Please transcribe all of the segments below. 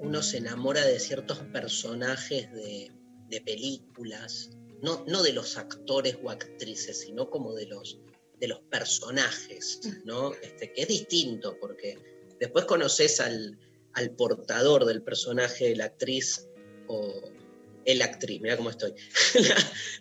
uno se enamora de ciertos personajes de, de películas, no, no de los actores o actrices, sino como de los, de los personajes, ¿no? Este, que es distinto, porque después conoces al, al portador del personaje, la actriz o el actriz, mira cómo estoy, la,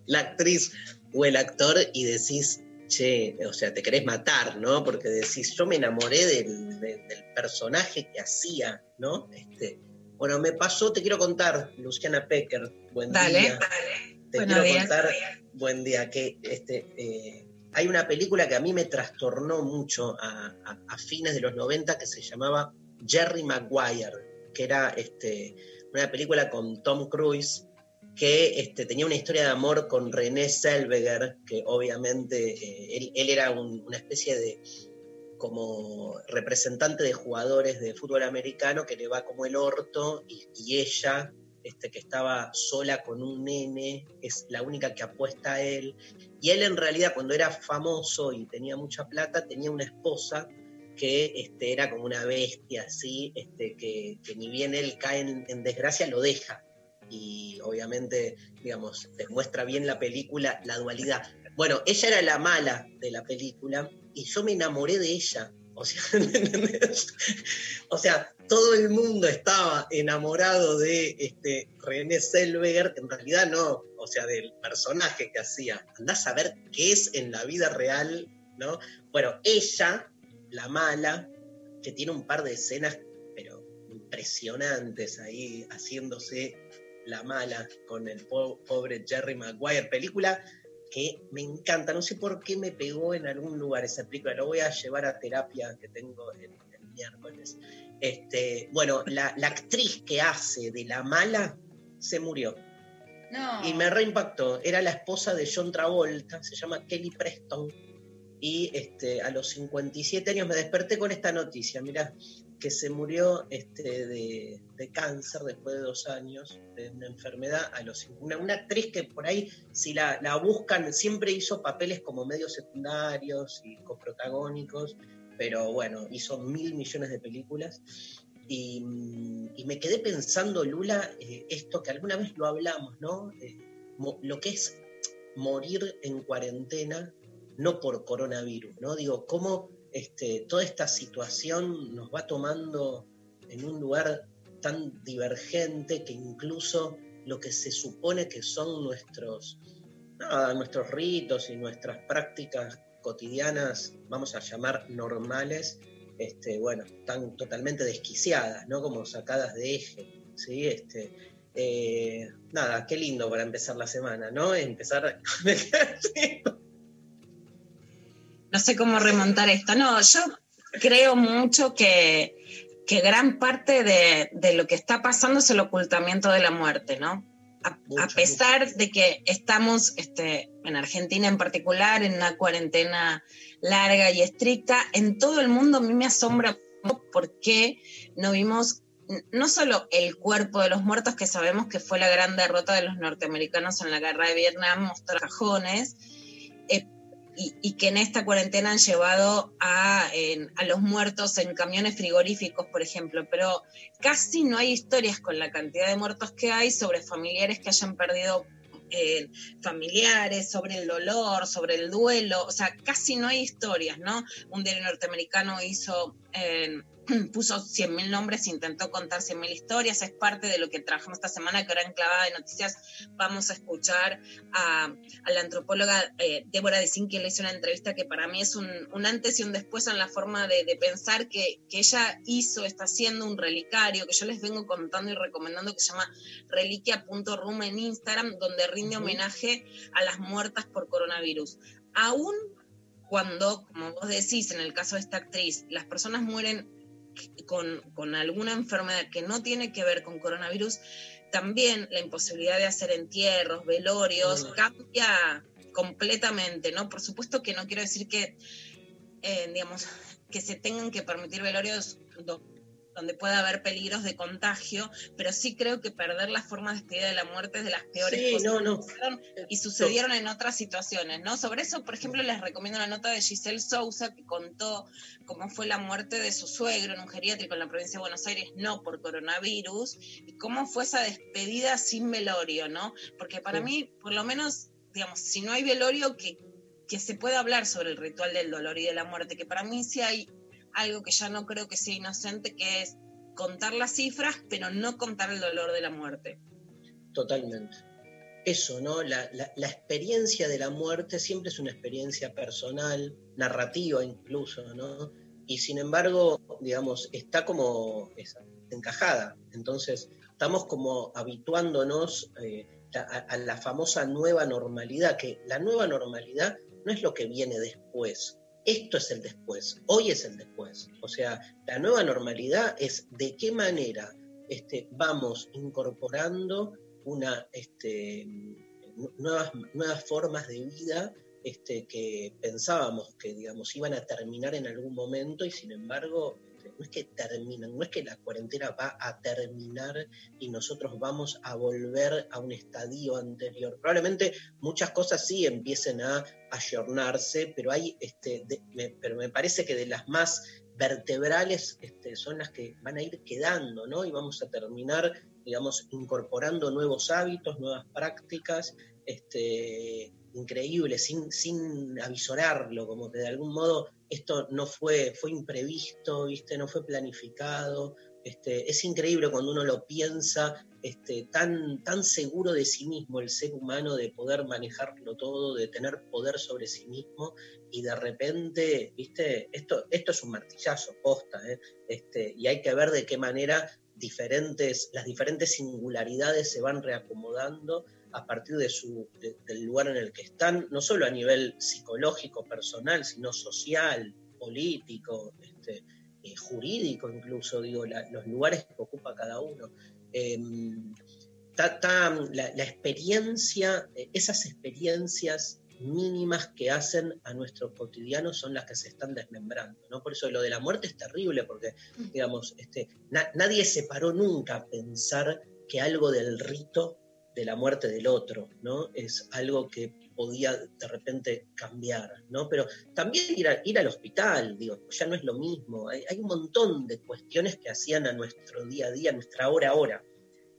la actriz o el actor y decís, che, o sea, te querés matar, ¿no? Porque decís, yo me enamoré del, de- del personaje que hacía, ¿no? Este, bueno, me pasó, te quiero contar, Luciana Pecker, buen Dale, día. dale. Te Buenos quiero días. contar, buen día, que este, eh, hay una película que a mí me trastornó mucho a, a- a fines de los 90 que se llamaba Jerry Maguire, que era este, una película con Tom Cruise que este, tenía una historia de amor con René Zellweger, que obviamente eh, él, era un- una especie de como representante de jugadores de fútbol americano que le va como el orto y, ella este, que estaba sola con un nene, es la única que apuesta a él. Y él en realidad cuando era famoso y tenía mucha plata, tenía una esposa que este, era como una bestia así, este, que, que ni bien él cae en desgracia, lo deja. Y obviamente, digamos, demuestra bien la película la dualidad. Bueno, ella era la mala de la película y yo me enamoré de ella. O sea. O sea, todo el mundo estaba enamorado de este René Zellweger, en realidad no, o sea, del personaje que hacía. Andás a ver qué es en la vida real, ¿no? Bueno, ella, la mala, que tiene un par de escenas, pero impresionantes ahí, haciéndose la mala con el po- pobre Jerry Maguire. Película que me encanta, no sé por qué me pegó en algún lugar esa película, lo voy a llevar a terapia que tengo el, el miércoles. Este, bueno, la, la actriz que hace de la mala se murió No. y me reimpactó. Era la esposa de John Travolta, se llama Kelly Preston. Y este, a los 57 años me desperté con esta noticia, mirá, que se murió este, de, cáncer después de dos años, de una enfermedad, a los, una, una actriz que por ahí, si la, buscan, siempre hizo papeles como medios secundarios y coprotagónicos, pero bueno, hizo mil millones de películas. Y, mm, me quedé pensando, Lula, eh, esto que alguna vez lo hablamos, ¿no? Eh, lo que es morir en cuarentena, no por coronavirus, ¿no? Digo, cómo este, toda esta situación nos va tomando en un lugar tan divergente que incluso lo que se supone que son nuestros, nuestros ritos y nuestras prácticas cotidianas, vamos a llamar normales, este, bueno, están totalmente desquiciadas, ¿no? Como sacadas de eje, ¿sí? Este, eh, nada, qué lindo para empezar la semana, ¿no? Empezar no sé cómo remontar esto. No, yo creo mucho que, que gran parte de, de lo que está pasando es el ocultamiento de la muerte, ¿no? A, Mucho, a pesar de que estamos este, en Argentina en particular en una cuarentena larga y estricta, en todo el mundo a mí me asombra por qué no vimos no solo el cuerpo de los muertos, que sabemos que fue la gran derrota de los norteamericanos en la guerra de Vietnam, mostrar cajones, y, y que en esta cuarentena han llevado a, a los muertos en camiones frigoríficos, por ejemplo, pero casi no hay historias con la cantidad de muertos que hay sobre familiares que hayan perdido eh, familiares, sobre el dolor, sobre el duelo, o sea, casi no hay historias, ¿no? Un diario norteamericano hizo eh, puso 100.000 nombres, intentó contar 100.000 historias, es parte de lo que trabajamos esta semana, que ahora en Clavada de Noticias vamos a escuchar a, la antropóloga eh, Débora Dicín, que le hizo una entrevista que para mí es un, antes y un después en la forma de, pensar que, que, ella hizo, está haciendo un relicario, que yo les vengo contando y recomendando, que se llama reliquia.rum en Instagram, donde rinde homenaje a las muertas por coronavirus. Aún cuando, como vos decís, en el caso de esta actriz, las personas mueren con, alguna enfermedad que no tiene que ver con coronavirus, también la imposibilidad de hacer entierros, velorios, cambia completamente, ¿no? Por supuesto que no quiero decir que, eh, digamos, que se tengan que permitir velorios donde pueda haber peligros de contagio, pero sí creo que perder la forma de despedida de la muerte es de las peores cosas no, y sucedieron en otras situaciones, ¿no? Sobre eso, por ejemplo, les recomiendo la nota de Giselle Sousa que contó cómo fue la muerte de su suegro en un geriátrico en la provincia de Buenos Aires, no por coronavirus, y cómo fue esa despedida sin velorio, ¿no? Porque para mí, por lo menos, digamos, si no hay velorio, que, que se pueda hablar sobre el ritual del dolor y de la muerte, que para mí sí hay algo que ya no creo que sea inocente, que es contar las cifras, pero no contar el dolor de la muerte. Totalmente. Eso, ¿no? La, experiencia de la muerte siempre es una experiencia personal, narrativa incluso, ¿no? Y sin embargo, digamos, está como encajada. Entonces, estamos como habituándonos eh, a la famosa nueva normalidad, que la nueva normalidad no es lo que viene después, esto es el después, hoy es el después. O sea, la nueva normalidad es de qué manera este, vamos incorporando una, este, nuevas, nuevas formas de vida este, que pensábamos que digamos, iban a terminar en algún momento y sin embargo no es que terminan, no es que la cuarentena va a terminar y nosotros vamos a volver a un estadio anterior. Probablemente muchas cosas sí empiecen a ayornarse, pero hay, este, pero me parece que de las más vertebrales este, son las que van a ir quedando, ¿no? Y vamos a terminar, digamos, incorporando nuevos hábitos, nuevas prácticas, este, increíbles, sin, sin avisorarlo, como que de algún modo esto no fue, fue imprevisto, ¿viste? no fue planificado. Este, es increíble cuando uno lo piensa este, tan, tan seguro de sí mismo el ser humano, de poder manejarlo todo, de tener poder sobre sí mismo, y de repente, ¿viste? Esto, esto es un martillazo, posta, ¿eh? este, y hay que ver de qué manera diferentes, las diferentes singularidades se van reacomodando a partir de su, del lugar en el que están, no solo a nivel psicológico, personal, sino social, político, este, eh, jurídico incluso, digo, los lugares que ocupa cada uno. Em, la, experiencia, eh, esas experiencias mínimas que hacen a nuestro cotidiano son las que se están desmembrando, ¿no? Por eso lo de la muerte es terrible, porque, digamos, este, nadie se paró nunca a pensar que algo del rito de la muerte del otro, ¿no? Es algo que podía de repente cambiar, ¿no? Pero también ir, ir al hospital, digo, ya no es lo mismo. Hay, un montón de cuestiones que hacían a nuestro día a día, a nuestra hora a hora,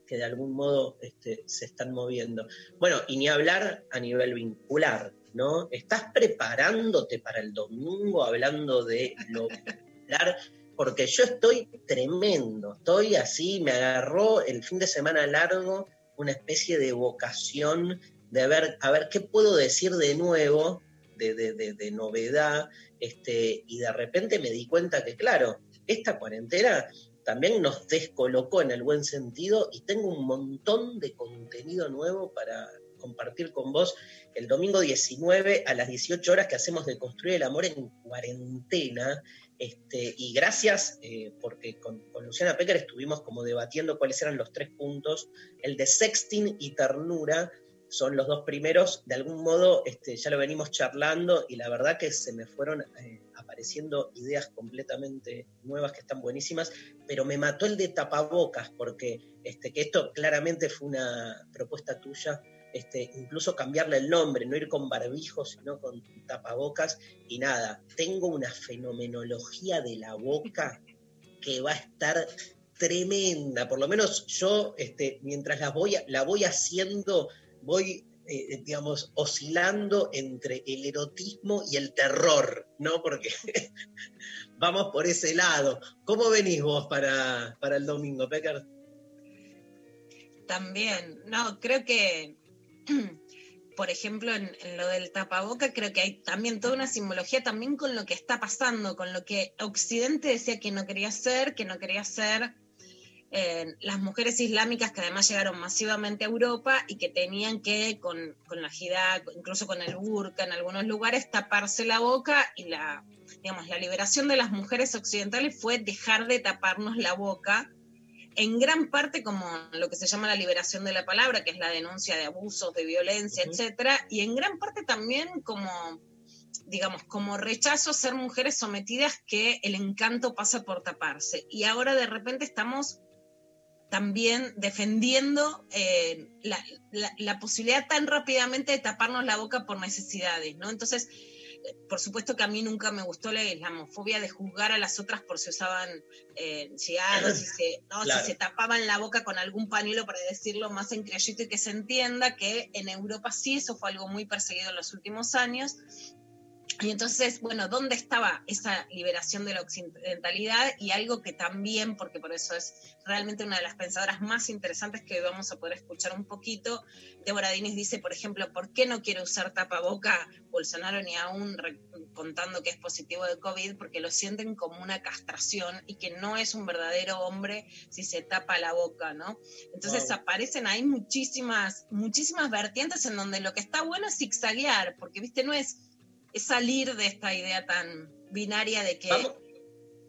que de algún modo este, se están moviendo. Bueno, y ni hablar a nivel vincular, ¿no? ¿Estás preparándote para el domingo hablando de lo vincular? Porque yo estoy tremendo, estoy así, me agarró el fin de semana largo una especie de vocación de ver, a ver qué puedo decir de nuevo, de, novedad, este, y de repente me di cuenta que, claro, esta cuarentena también nos descolocó en el buen sentido y tengo un montón de contenido nuevo para compartir con vos el domingo 19 a las 18 horas que hacemos de Construir el Amor en cuarentena. Este, y gracias, eh, porque con, Luciana Pecker estuvimos como debatiendo cuáles eran los tres puntos. El de sexting y ternura son los dos primeros. De algún modo este, ya lo venimos charlando y la verdad que se me fueron eh, apareciendo ideas completamente nuevas que están buenísimas, pero me mató el de tapabocas, porque este, que esto claramente fue una propuesta tuya este, incluso cambiarle el nombre, no ir con barbijo, sino con tapabocas. Y nada, tengo una fenomenología de la boca que va a estar tremenda. Por lo menos yo, este, mientras la voy, la voy haciendo, voy, eh, digamos, oscilando entre el erotismo y el terror, ¿no? Porque vamos por ese lado. ¿Cómo venís vos para, para el domingo, Pecker? También, no, creo que, por ejemplo, en, en, lo del tapaboca, creo que hay también toda una simbología también con lo que está pasando, con lo que Occidente decía que no quería ser, que no quería ser eh, las mujeres islámicas que además llegaron masivamente a Europa y que tenían que, con, con la hijab, incluso con el burka en algunos lugares, taparse la boca y la, digamos, la liberación de las mujeres occidentales fue dejar de taparnos la boca en gran parte como lo que se llama la liberación de la palabra, que es la denuncia de abusos, de violencia, uh -huh. etcétera, y en gran parte también como, digamos, como rechazo a ser mujeres sometidas que el encanto pasa por taparse. Y ahora de repente estamos también defendiendo eh, la, la, la, posibilidad tan rápidamente de taparnos la boca por necesidades, ¿no? Entonces, por supuesto que a mí nunca me gustó la islamofobia de juzgar a las otras por si usaban eh, cigarros, si se, ¿no? claro. si se tapaban la boca con algún pañuelo para decirlo más en criollito y que se entienda que en Europa sí eso fue algo muy perseguido en los últimos años. Y entonces, bueno, ¿dónde estaba esa liberación de la occidentalidad? Y algo que también, porque por eso es realmente una de las pensadoras más interesantes que vamos a poder escuchar un poquito, Débora Diniz dice, por ejemplo, ¿por qué no quiere usar tapaboca Bolsonaro ni aún contando que es positivo de COVID? Porque lo sienten como una castración y que no es un verdadero hombre si se tapa la boca, ¿no? Entonces wow. aparecen ahí muchísimas, muchísimas vertientes en donde lo que está bueno es zigzaguear, porque, viste, no es es salir de esta idea tan binaria de que,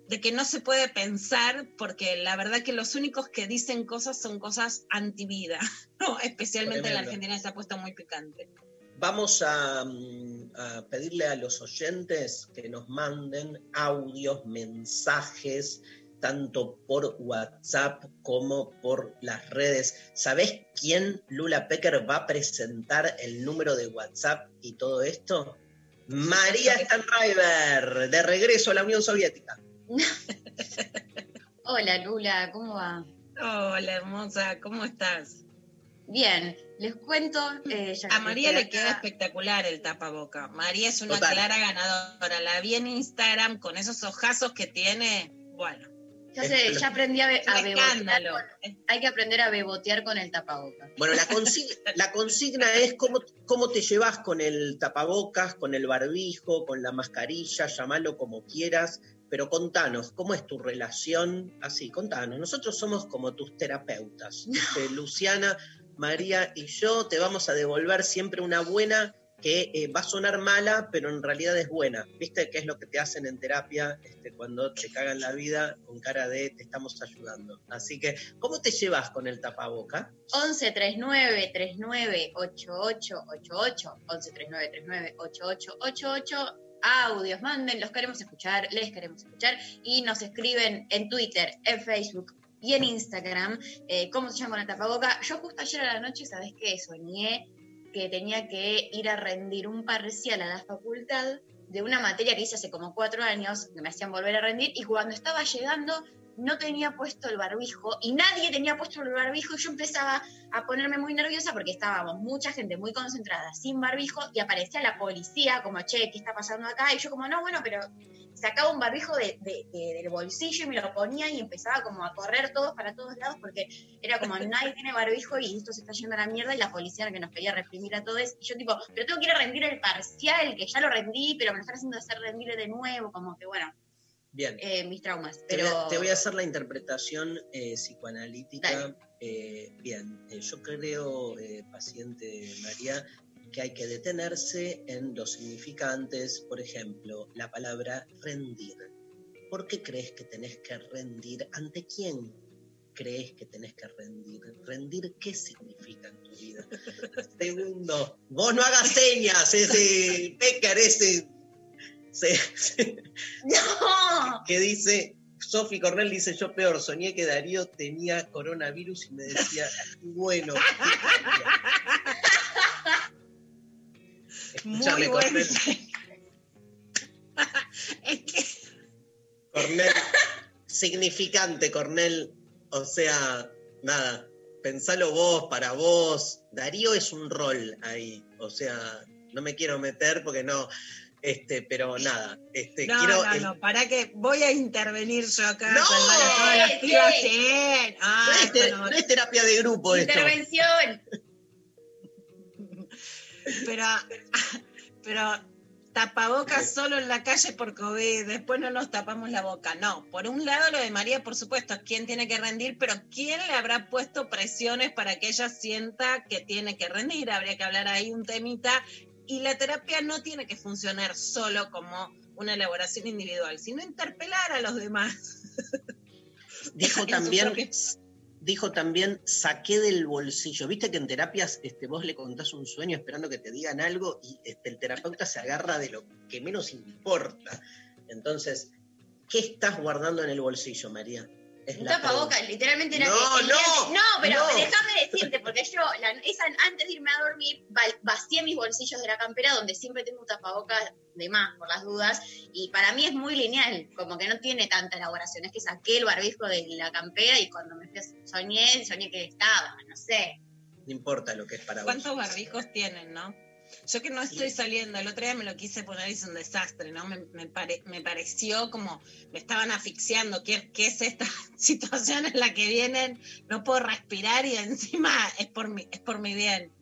de que no se puede pensar, porque la verdad que los únicos que dicen cosas son cosas antivida, ¿no? especialmente Tremendo. en la Argentina se ha puesto muy picante. Vamos a, a, pedirle a los oyentes que nos manden audios, mensajes, tanto por WhatsApp como por las redes. ¿Sabés quién Lula Pecker va a presentar el número de WhatsApp y todo esto? María Stanriver, de regreso a la Unión Soviética. Hola Lula, ¿cómo va? Hola hermosa, ¿cómo estás? Bien, les cuento. Eh, a María le queda espectacular el tapaboca. María es una Total. clara ganadora. La vi en Instagram con esos ojazos que tiene. Bueno. Ya sé, ya aprendí a, be a bebotear. Con, hay que aprender a bebotear con el tapabocas. Bueno, la, consigna, la consigna es cómo, cómo te llevas con el tapabocas, con el barbijo, con la mascarilla, llamalo como quieras, pero contanos, ¿cómo es tu relación? Así, contanos. Nosotros somos como tus terapeutas. No. Este, Luciana, María y yo te vamos a devolver siempre una buena que eh, va a sonar mala, pero en realidad es buena. ¿Viste qué es lo que te hacen en terapia este, cuando te cagan la vida con cara de te estamos ayudando? Así que, ¿cómo te llevas con el tapaboca? 11 39 39 88 88 11 39 39 88 88 audios, manden, los queremos escuchar, les queremos escuchar y nos escriben en Twitter, en Facebook, y en Instagram, eh, ¿cómo se llama el tapaboca? Yo justo ayer a la noche, ¿sabes qué? Soñé que tenía que ir a rendir un parcial a la facultad de una materia que hice hace como cuatro años, que me hacían volver a rendir, y cuando estaba llegando no tenía puesto el barbijo y nadie tenía puesto el barbijo y yo empezaba a ponerme muy nerviosa porque estábamos mucha gente muy concentrada sin barbijo y aparecía la policía como, che, ¿qué está pasando acá? Y yo como, no, bueno, pero sacaba un barbijo de, de, de, del bolsillo y me lo ponía y empezaba como a correr todos para todos lados porque era como nadie tiene barbijo y esto se está yendo a la mierda y la policía que nos quería reprimir a todos y yo tipo, pero tengo que ir a rendir el parcial que ya lo rendí pero me lo están haciendo hacer rendir de nuevo como que bueno Bien. Eh, mis traumas. Pero... Te, voy a, te, voy a, hacer la interpretación eh, psicoanalítica. Eh, bien, yo creo, paciente María, que hay que detenerse en los significantes, por ejemplo, la palabra rendir. ¿Por qué crees que tenés que rendir? ¿Ante quién crees que tenés que rendir? ¿Rendir qué significa en tu vida? Segundo, vos no hagas señas, ese Becker, ese se, se, no. que dice, Sofi Cornell dice, yo peor, soñé que Darío tenía coronavirus y me decía, bueno. Muy bueno. es que... Cornell, significante, Cornell, o sea, nada, pensalo vos, para vos. Darío es un rol ahí, o sea, no me quiero meter porque no, este, pero nada, este, No, quiero no, el- no, para que voy a intervenir yo acá. No, todas las pibas, sí. Ah, es, no- es terapia de grupo esto. Intervención. pero, pero tapabocas solo en la calle por COVID, después no nos tapamos la boca. No, por un lado lo de María, por supuesto, quién tiene que rendir, pero quién le habrá puesto presiones para que ella sienta que tiene que rendir. Habría que hablar ahí un temita. Y la terapia no tiene que funcionar solo como una elaboración individual, sino interpelar a los demás. Dijo también, dijo también, saqué del bolsillo. Viste que en terapias este, vos le contás un sueño esperando que te digan algo y este, el terapeuta se agarra de lo que menos importa. Entonces, ¿qué estás guardando en el bolsillo, María? Es Un tapabocas, literalmente era No, no, no, pero no. déjame decirte, porque yo, la- esa, antes de irme a dormir, va- vacié mis bolsillos de la campera, donde siempre tengo un tapabocas de más, por las dudas, y para mí es muy lineal, como que no tiene tanta elaboración, es que saqué el barbijo de la campera y cuando me fui a- soñé, soñé que estaba, no sé. No importa lo que es para vos. ¿Cuántos barbijos tienen, no? Yo que no estoy saliendo, el otro día me lo quise poner y es un desastre, ¿no? Me, me pare- me pareció como me estaban asfixiando. ¿Qué, qué es esta situación en la que vienen? No puedo respirar y encima es por mi, es por mi bien.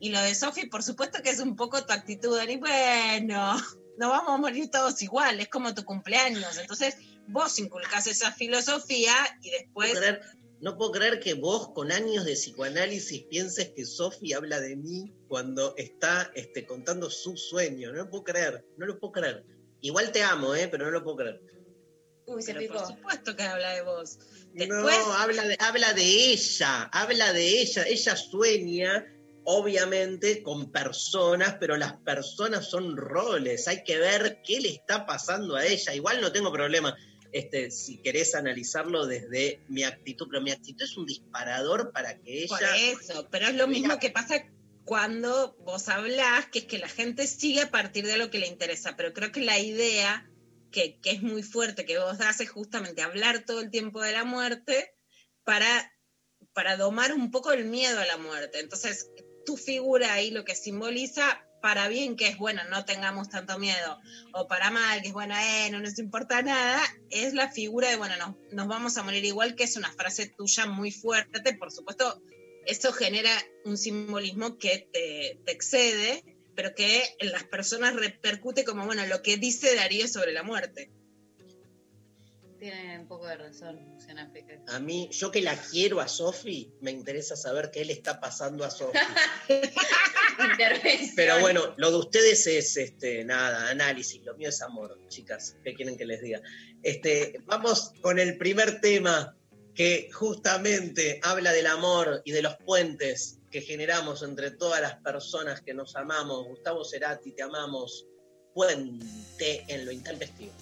Y lo de Sofi, por supuesto que es un poco tu actitud, y bueno, no vamos a morir todos igual, es como tu cumpleaños. Entonces, vos inculcás esa filosofía y después no puedo creer que vos, con años de psicoanálisis, pienses que Sofi habla de mí cuando está este, contando su sueño. No lo puedo creer, no lo puedo creer. Igual te amo, ¿eh? pero no lo puedo creer. Uy, se Pero por picó. supuesto que habla de vos. Después, No, habla de, habla de ella, habla de ella. Ella sueña, obviamente, con personas, pero las personas son roles. Hay que ver qué le está pasando a ella. Igual no tengo problema. Este, si querés analizarlo desde mi actitud, pero mi actitud es un disparador para que por ella eso, pero es lo mismo que pasa cuando vos hablás, que es que la gente sigue a partir de lo que le interesa, pero creo que la idea que, que es muy fuerte que vos das es justamente hablar todo el tiempo de la muerte para, para domar un poco el miedo a la muerte. Entonces, tu figura ahí lo que simboliza para bien que es, bueno, no tengamos tanto miedo, o para mal, que es, bueno, eh, no nos importa nada, es la figura de, bueno, nos, nos vamos a morir igual, que es una frase tuya muy fuerte, por supuesto, eso genera un simbolismo que te, te excede, pero que en las personas repercute como, bueno, lo que dice Darío sobre la muerte. Tiene un poco de razón, Luciana. A mí, yo que la quiero a Sofi, me interesa saber qué le está pasando a Sofi. Pero bueno, lo de ustedes es este, nada, análisis, lo mío es amor, chicas, ¿qué quieren que les diga? Este, vamos con el primer tema que justamente habla del amor y de los puentes que generamos entre todas las personas que nos amamos. Gustavo Cerati, te amamos. Puente en lo intempestivo.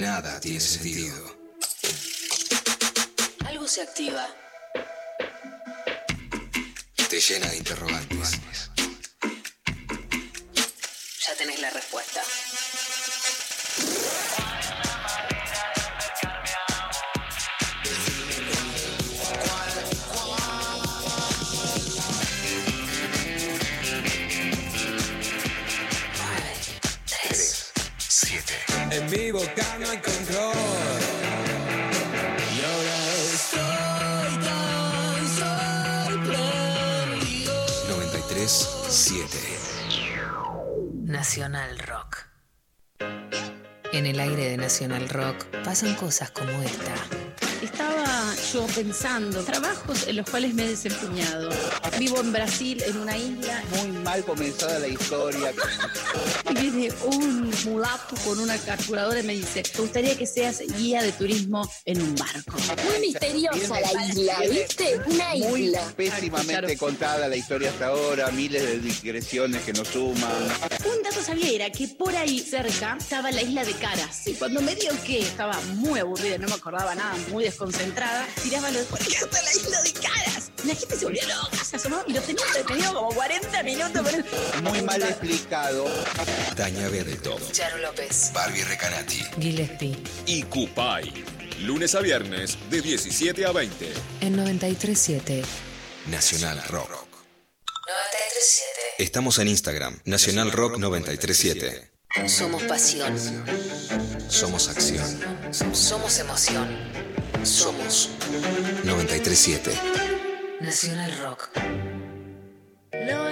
Nada tiene sentido. Algo se activa. Te llena de interrogantes. Ya tenés la respuesta. Mi boca no control. Y ahora estoy tan sorprendido. 93, 7. Nacional Rock. En el aire de Nacional Rock pasan cosas como esta. Yo pensando, trabajos en los cuales me he desempeñado. Vivo en Brasil, en una isla, Muy mal comenzada la historia. y viene un mulato con una calculadora y me dice, ¿te gustaría que seas guía de turismo en un barco? Muy misteriosa la isla, ¿viste? Una Muy isla. pésimamente Claro. contada la historia hasta ahora, miles de digresiones que nos suman. Un dato sabía era que por ahí cerca estaba la isla de Caras. Y cuando me dio que estaba muy aburrida, no me acordaba nada, muy desconcentrada, tiraba los ¿por qué está la isla de Caras? La gente se volvió loca, se asomó y lo tenía detenido como 40 minutos. con el- Muy mal explicado. Daña Berto. Charo López. Barbie Recanati. Gillespie. y Cupay. Lunes a viernes de 17 a 20. En 93.7. Nacional Rock. 93.7. Estamos en Instagram. Nacional Rock 937. Somos pasión. Somos acción. Somos emoción. Somos 937. Nacional Rock. Lo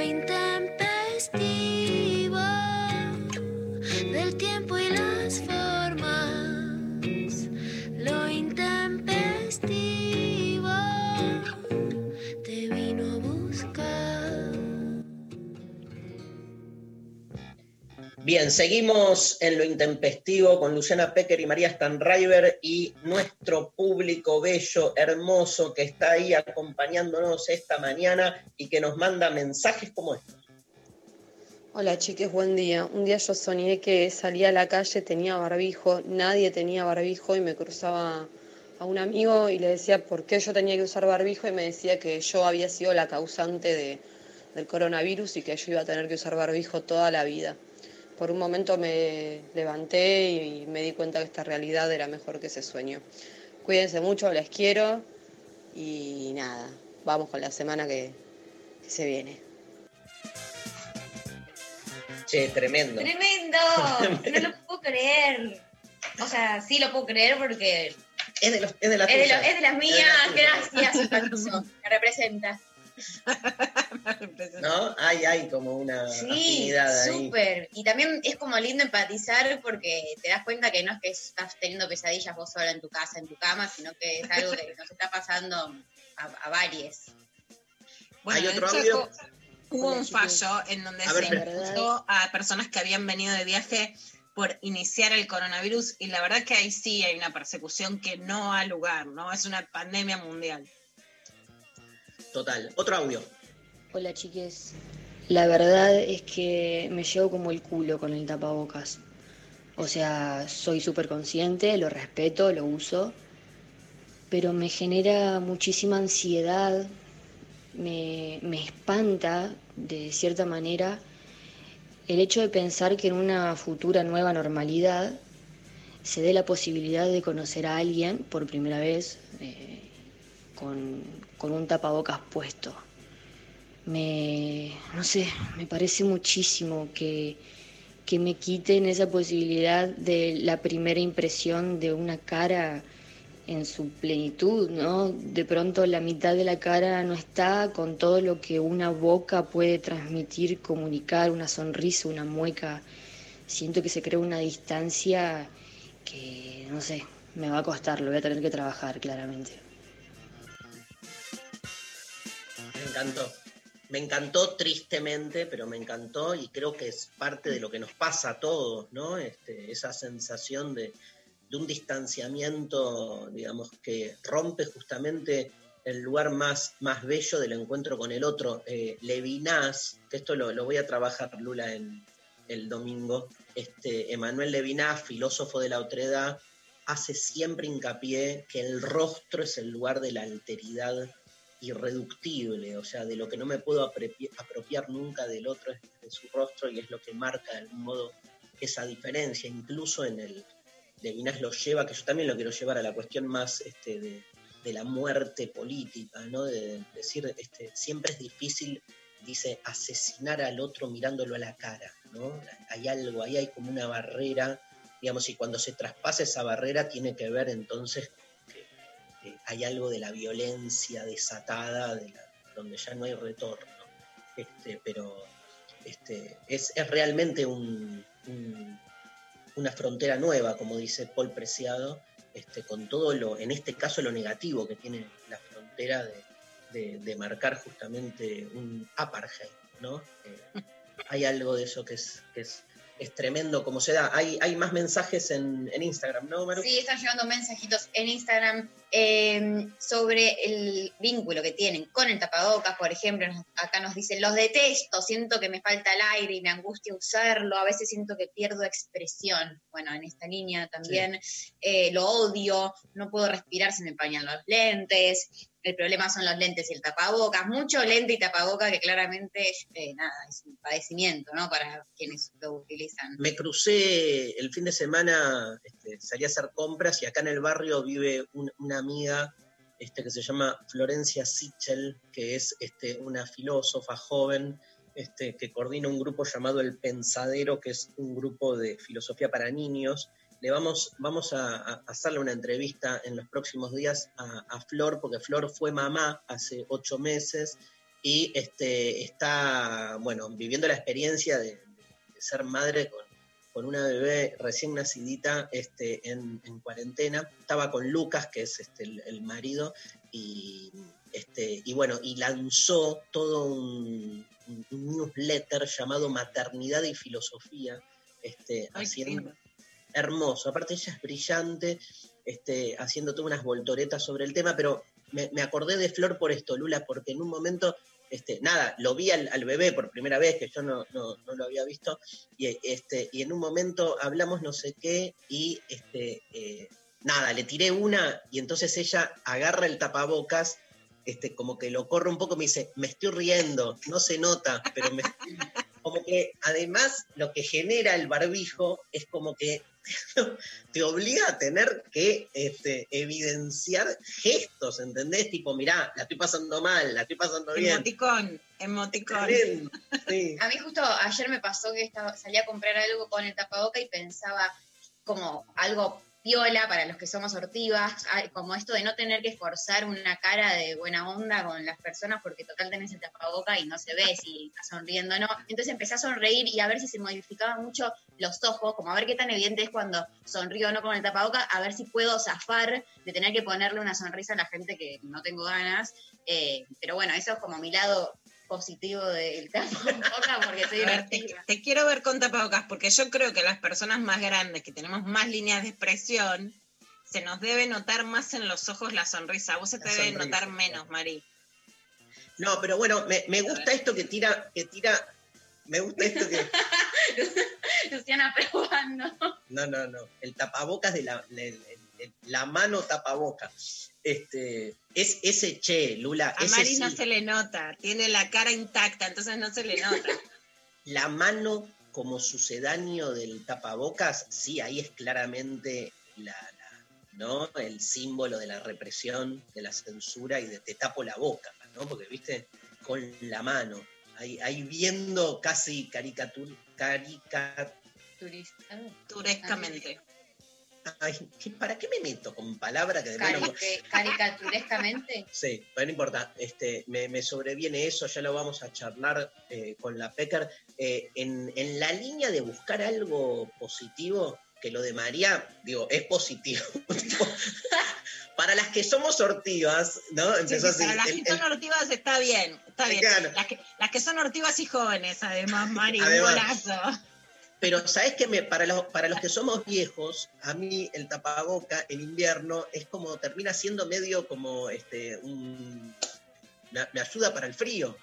Bien, seguimos en lo intempestivo con Luciana Pecker y María Stanriver y nuestro público bello, hermoso, que está ahí acompañándonos esta mañana y que nos manda mensajes como estos. Hola chiques, buen día. Un día yo soñé que salía a la calle, tenía barbijo, nadie tenía barbijo y me cruzaba a un amigo y le decía por qué yo tenía que usar barbijo y me decía que yo había sido la causante de- del coronavirus y que yo iba a tener que usar barbijo toda la vida. Por un momento me levanté y me di cuenta que esta realidad era mejor que ese sueño. Cuídense mucho, les quiero y nada, vamos con la semana que, que se viene. Che, tremendo. ¡Tremendo! No lo puedo creer. O sea, sí lo puedo creer porque Es de, los, es de la es de, lo- es de las mías. Es de la tuya. Gracias. Me representa. ¿No? Hay, hay como una Sí, afinidad ahí. súper. Y también es como lindo empatizar porque te das cuenta que no es que estás teniendo pesadillas vos sola en tu casa, en tu cama, sino que es algo que nos está pasando a, a varios. Bueno, ¿Hay otro audio? hubo un fallo en donde A ver, se imputó a personas que habían venido de viaje por iniciar el coronavirus y la verdad que ahí sí hay una persecución que no ha lugar, ¿no? Es una pandemia mundial. Total. Otro audio. Hola chiques, la verdad es que me llevo como el culo con el tapabocas. O sea, soy súper consciente, lo respeto, lo uso, pero me genera muchísima ansiedad, me, me espanta de cierta manera el hecho de pensar que en una futura nueva normalidad se dé la posibilidad de conocer a alguien por primera vez eh, con, con un tapabocas puesto. Me, no sé, me parece muchísimo que, que me quiten esa posibilidad de la primera impresión de una cara en su plenitud, ¿no? De pronto la mitad de la cara no está con todo lo que una boca puede transmitir, comunicar, una sonrisa, una mueca. Siento que se crea una distancia que, no sé, me va a costar, lo voy a tener que trabajar claramente. Me encantó. Me encantó tristemente, pero me encantó y creo que es parte de lo que nos pasa a todos, ¿no? Este, esa sensación de, un distanciamiento, digamos, que rompe justamente el lugar más, más bello del encuentro con el otro. Eh, Levinas, que esto lo, lo voy a trabajar, Lula, en el domingo, este, Emanuel Levinas, filósofo de la otredad, hace siempre hincapié que el rostro es el lugar de la alteridad irreductible, o sea, de lo que no me puedo apropi- apropiar nunca del otro es de su rostro y es lo que marca de algún modo esa diferencia, incluso en el Levinas lo lleva, que yo también lo quiero llevar a la cuestión más este, de, de la muerte política, ¿no? De decir, este, siempre es difícil, dice, asesinar al otro mirándolo a la cara, ¿no? Hay algo, ahí hay como una barrera, digamos, y cuando se traspasa esa barrera tiene que ver entonces eh, hay algo de la violencia desatada, donde ya no hay retorno. Este, pero este, es, realmente un- un- una frontera nueva, como dice Paul Preciado, este, con todo lo, en este caso lo negativo que tiene la frontera de marcar justamente un apartheid, ¿no? Eh, hay algo de eso que es, que es, es tremendo como se da. Hay, hay más mensajes en, en Instagram, ¿no, Maru? Sí, están llegando mensajitos en Instagram eh, sobre el vínculo que tienen con el tapabocas, por ejemplo. Acá nos dicen, los detesto, siento que me falta el aire y me angustia usarlo, a veces siento que pierdo expresión. Bueno, en esta línea también eh, lo odio, no puedo respirar, se me empañan los lentes. El problema son los lentes y el tapabocas. Mucho lente y tapaboca que claramente, eh, nada, es un padecimiento, ¿no? Para quienes lo utilizan. Me crucé el fin de semana, este, salí a hacer compras y acá en el barrio vive un- una amiga este, que se llama Florencia Sichel, que es este, una filósofa joven este, que coordina un grupo llamado El Pensadero, que es un grupo de filosofía para niños. Le vamos, vamos a, a hacerle una entrevista en los próximos días a, a Flor, porque Flor fue mamá hace ocho meses y este, está, bueno, viviendo la experiencia de, de ser madre con, con una bebé recién nacidita este, en, en cuarentena. Estaba con Lucas, que es este, el, el marido, y, este, y bueno, y lanzó todo un, newsletter llamado Maternidad y Filosofía, este, Ay, haciendo. Hermoso. Aparte ella es brillante, este, haciendo todas unas voltoretas sobre el tema, pero me, acordé de Flor por esto, Lula, porque en un momento, este, nada, lo vi al, bebé por primera vez, que yo no, no, no lo había visto, y, este, y en un momento hablamos no sé qué, y este, eh, nada, le tiré una, y entonces ella agarra el tapabocas, este, como que lo corre un poco, me dice, me estoy riendo, no se nota, pero me, como que además lo que genera el barbijo es como que te obliga a tener que este, evidenciar gestos, ¿entendés? Tipo, mirá, la estoy pasando mal, la estoy pasando bien. Emoticón, emoticón. Sí. A mí justo ayer me pasó que estaba, salí a comprar algo con el tapaboca y pensaba como algo piola para los que somos sortivas, ah, como esto de no tener que forzar una cara de buena onda con las personas porque total tenés el tapaboca y no se ve si está sonriendo o no. Entonces empecé a sonreír y a ver si se modificaban mucho los ojos, como a ver qué tan evidente es cuando sonrío o no con el tapaboca, a ver si puedo zafar de tener que ponerle una sonrisa a la gente que no tengo ganas. Eh, pero bueno, eso es como mi lado positivo del tapabocas porque soy ver, te, quiero ver con tapabocas porque yo creo que las personas más grandes que tenemos más líneas de expresión se nos debe notar más en los ojos la sonrisa. Vos se te debe notar menos, Mari. No, pero bueno, me, me gusta esto que tira, que tira, me gusta esto que, Luciana probando. no, no, no, el tapabocas de la, la mano tapabocas. Este, es ese che, Lula, A ese Mari sí, no se le nota, tiene la cara intacta, entonces no se le nota. la mano como sucedáneo del tapabocas, sí, ahí es claramente la, la- ¿no? el símbolo de la represión, de la censura y de te tapo la boca, ¿no? Porque, viste, con la mano, ahí, ahí viendo casi caricatur, carica, Turista. Turescamente. Ay, ¿qué- ¿para qué me meto con palabra que Carique- caricaturescamente. Sí, pero no importa, este, me, me sobreviene eso, ya lo vamos a charlar eh, con la Pecker. Eh, en, en la línea de buscar algo positivo, que lo de María, digo, es positivo. Para las que somos sortivas, ¿no? Sí, Empezó sí, así. para las el- que son el- ortivas está bien, está bien. Claro. Las, que, las que son ortivas y jóvenes, además, Mari, un golazo. Pero, ¿sabes qué? Me, para, los, para los que somos viejos, a mí el tapaboca en invierno es como, termina siendo medio como este, un. Me, ayuda para el frío.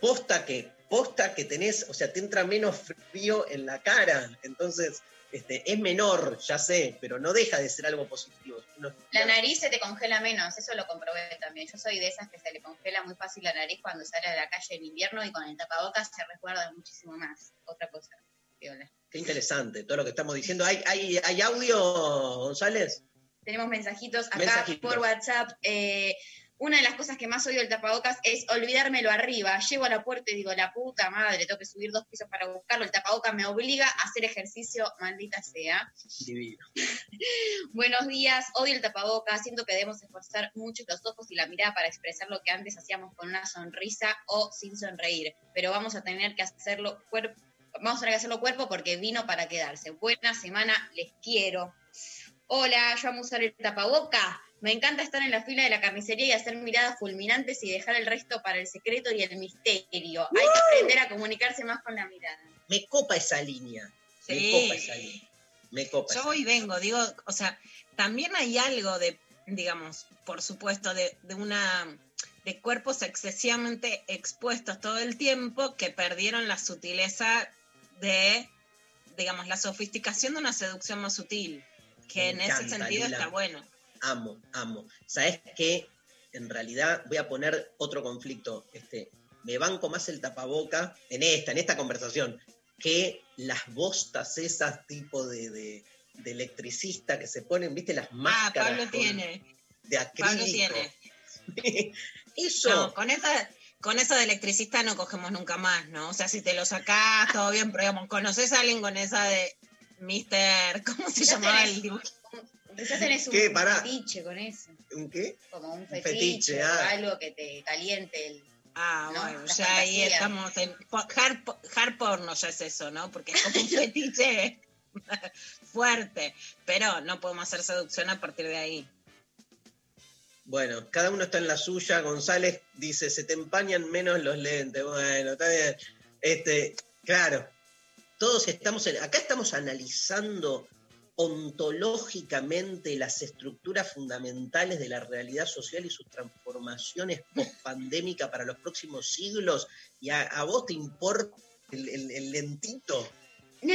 Posta que, posta que tenés, o sea, te entra menos frío en la cara. Entonces, este, es menor, ya sé, pero no deja de ser algo positivo. La nariz se te congela menos, eso lo comprobé también. Yo soy de esas que se le congela muy fácil la nariz cuando sale a la calle en invierno y con el tapabocas se recuerda muchísimo más. Otra cosa. Qué interesante todo lo que estamos diciendo. ¿Hay, hay, hay audio, González? Tenemos mensajitos acá Mensajitos. por WhatsApp. Eh, una de las cosas que más odio del tapabocas es olvidármelo arriba. Llego a la puerta y digo, la puta madre, tengo que subir dos pisos para buscarlo. El tapabocas me obliga a hacer ejercicio, maldita sea. Divino. Buenos días, odio el tapabocas, siento que debemos esforzar mucho los ojos y la mirada para expresar lo que antes hacíamos con una sonrisa o sin sonreír, pero vamos a tener que hacerlo cuerpo, vamos a tener que hacerlo cuerpo porque vino para quedarse. Buena semana, les quiero. Hola, yo amo usar el tapaboca. Me encanta estar en la fila de la carnicería y hacer miradas fulminantes y dejar el resto para el secreto y el misterio. Hay que aprender a comunicarse más con la mirada. Me copa esa línea. Me copa esa línea. Me copa. Yo esa voy y vengo, digo, o sea, también hay algo de, digamos, por supuesto, de, de una de cuerpos excesivamente expuestos todo el tiempo que perdieron la sutileza de, digamos, la sofisticación de una seducción más sutil, que Me en ese sentido está bueno. amo, amo. ¿Sabes qué? En realidad voy a poner otro conflicto. Este, me banco más el tapaboca en esta, en esta conversación, que las bostas esas tipo de, de, de electricista que se ponen, viste, las Ah, máscaras Pablo con- tiene, de Pablo acrílico. tiene. Eso, No, con esa, con esa de electricista no cogemos nunca más, ¿no? O sea, si te lo sacás, todo bien, pero digamos, ¿conoces a alguien con esa de Mister, ¿cómo se llamaba tenés- el dibujo? Quizás tenés un ¿Qué? Pará. fetiche con eso. ¿un qué? como un fetiche, fetiche, ah. algo que te caliente el Ah, ¿no? bueno, ya ahí estamos en hard, hard porno ya es eso, ¿no? Porque es como un fetiche fuerte, pero no podemos hacer seducción a partir de ahí. Bueno, cada uno está en la suya. González dice, se te empañan menos los lentes. Bueno, está bien. Este, claro, todos estamos, en- acá estamos analizando ontológicamente las estructuras fundamentales de la realidad social y sus transformaciones post-pandémica para los próximos siglos. Y a, a vos te importa el, el- el lentito. No,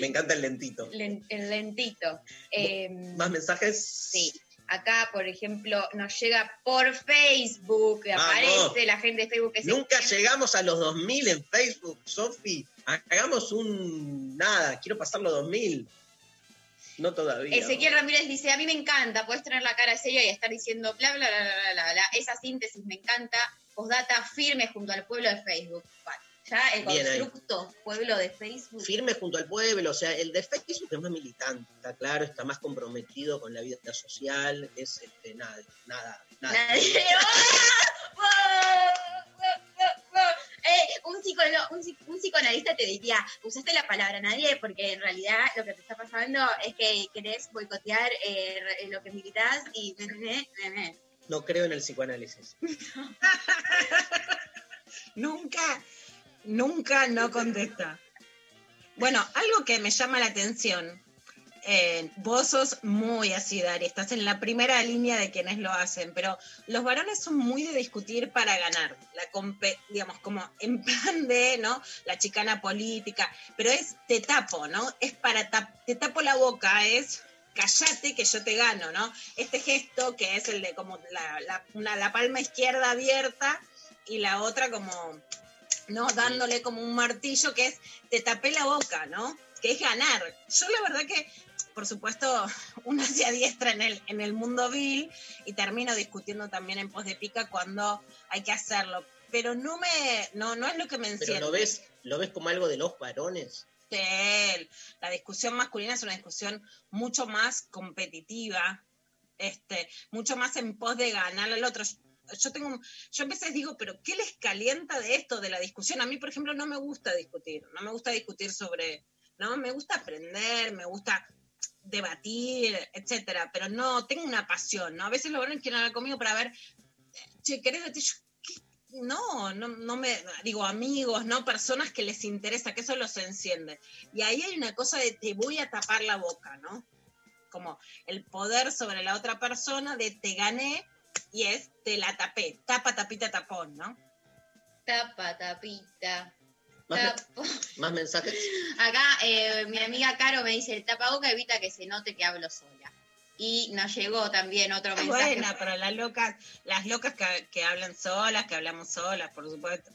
Me encanta el lentito. len- el lentito. Eh, ¿Más mensajes? sí. Acá, por ejemplo, nos llega por Facebook, Vamos. aparece la gente de Facebook que se- Nunca llegamos a los 2000 en Facebook, Sofi. Hagamos un. Nada, quiero pasar los 2000. No todavía. Ezequiel Ramírez dice, a mí me encanta, puedes tener la cara seria y estar diciendo bla, bla, bla, bla, bla, bla. Esa síntesis me encanta. Postdata firme junto al pueblo de Facebook. Ya el Bien ahí. constructo pueblo de Facebook. Firme junto al pueblo, o sea, el de Facebook es más militante, está claro, está más comprometido con la vida social, es este, nada, nada, nada. Nadie- Eh, un, un, psi- un psicoanalista te diría, usaste la palabra nadie porque en realidad lo que te está pasando es que querés boicotear eh, lo que militas y... No creo en el psicoanálisis. Nunca, nunca no contesta. Bueno, algo que me llama la atención. eh, vos sos muy así, estás en la primera línea de quienes lo hacen, pero los varones son muy de discutir para ganar, la digamos, como en plan de, ¿no? La chicana política, pero es te tapo, ¿no? Es para tap- te tapo la boca, es callate que yo te gano, ¿no? Este gesto que es el de como la, la palma izquierda abierta y la otra como, ¿no? Dándole como un martillo que es, te tapé la boca, ¿no? Que es ganar. Yo la verdad que, por supuesto, una se adiestra en el, en el mundo vil y termino discutiendo también en pos de pica cuando hay que hacerlo. Pero no me, no, no es lo que me enciende. Pero lo ves, lo ves como algo de los varones. Sí, la discusión masculina es una discusión mucho más competitiva, este, mucho más en pos de ganar al otro. Yo tengo, yo a veces digo, pero ¿qué les calienta de esto, de la discusión? A mí, por ejemplo, no me gusta discutir, no me gusta discutir sobre, no, me gusta aprender, me gusta debatir, etcétera, pero no tengo una pasión, ¿no? A veces los varones quieren hablar conmigo para ver, che, ¿querés ¿qué? No, no, no me, digo, amigos, ¿no? Personas que les interesa, que eso los enciende. Y ahí hay una cosa de te voy a tapar la boca, ¿no? Como el poder sobre la otra persona de te gané y es te la tapé, tapa, tapita, tapón, ¿no? Tapa, tapita. Más, más mensajes. Acá eh, mi amiga Caro me dice, el tapaboca evita que se note que hablo sola. Y nos llegó también otro Es mensaje. buena, pero las locas, las locas que, que hablan solas, que hablamos solas, por supuesto.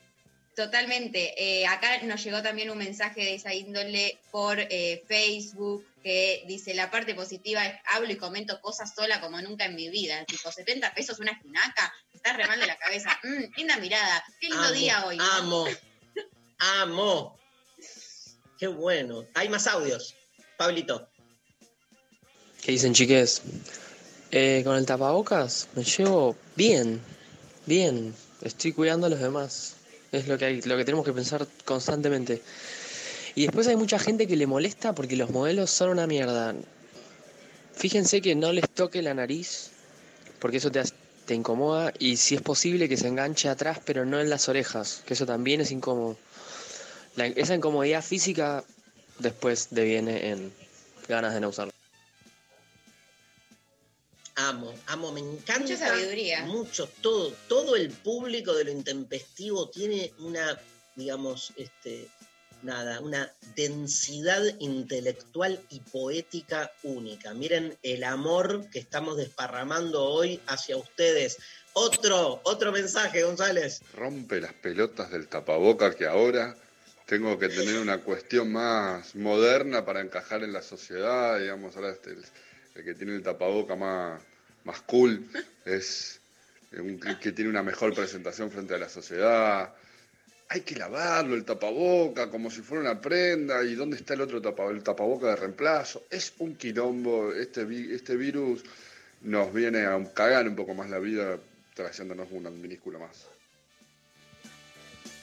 Totalmente. Eh, acá nos llegó también un mensaje de esa índole por eh, Facebook que dice, la parte positiva es hablo y comento cosas sola como nunca en mi vida. Tipo, 70 pesos una espinaca, estás re mal de la cabeza. Mm, linda mirada, qué lindo Amo, día hoy. Amo, amo. Qué bueno. Hay más audios. Pablito. ¿Qué dicen, chiques? Eh, con el tapabocas me llevo bien, bien. Estoy cuidando a los demás. Es lo que, hay, lo que tenemos que pensar constantemente. Y después hay mucha gente que le molesta porque los modelos son una mierda. Fíjense que no les toque la nariz, porque eso te, te incomoda. Y si es posible que se enganche atrás, pero no en las orejas, que eso también es incómodo. La- esa incomodidad física después deviene en ganas de no usarlo. Amo, amo, me encanta. Mucha sabiduría. Mucho, todo, todo el público de lo intempestivo tiene una, digamos, este, nada, una densidad intelectual y poética única. Miren el amor que estamos desparramando hoy hacia ustedes. Otro, otro mensaje, González. rompe las pelotas del tapaboca que ahora tengo que tener una cuestión más moderna para encajar en la sociedad, digamos, ahora este, el, que tiene el tapaboca más, más cool es un que, que tiene una mejor presentación frente a la sociedad. Hay que lavarlo el tapaboca como si fuera una prenda y dónde está el otro tapa, el tapaboca de reemplazo. Es un quilombo, este, vi- este virus nos viene a cagar un poco más la vida trayéndonos una minúscula más.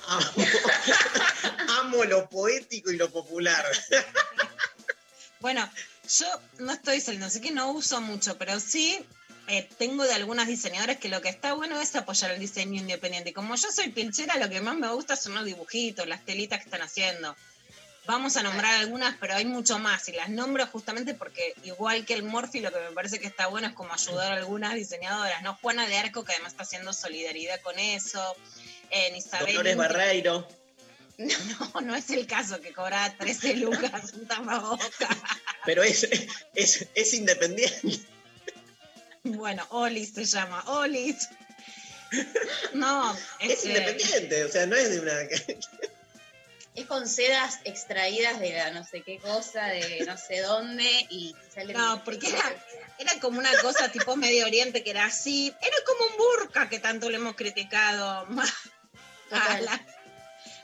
Amo, amo lo poético y lo popular. Bueno, yo no estoy diciendo, sé que no uso mucho, pero sí eh, tengo de algunas diseñadoras que lo que está bueno es apoyar el diseño independiente. Como yo soy pilchera, lo que más me gusta son los dibujitos, las telitas que están haciendo. Vamos a nombrar algunas, pero hay mucho más. Y las nombro justamente porque, igual que el Morphy, lo que me parece que está bueno es como ayudar a algunas diseñadoras, ¿no? Juana de Arco, que además está haciendo solidaridad con eso. En Isabel. Dolores Barreiro. No, no es el caso que cobra 13 lucas un tapaboca. Pero es, es, es independiente. Bueno, Olis se llama, Olis. No, Es este, independiente, o sea, no es de una. Es con sedas extraídas de la no sé qué cosa, de no sé dónde, y sale No, porque era, era como una cosa tipo Medio Oriente que era así. Era como un burka que tanto le hemos criticado. A la-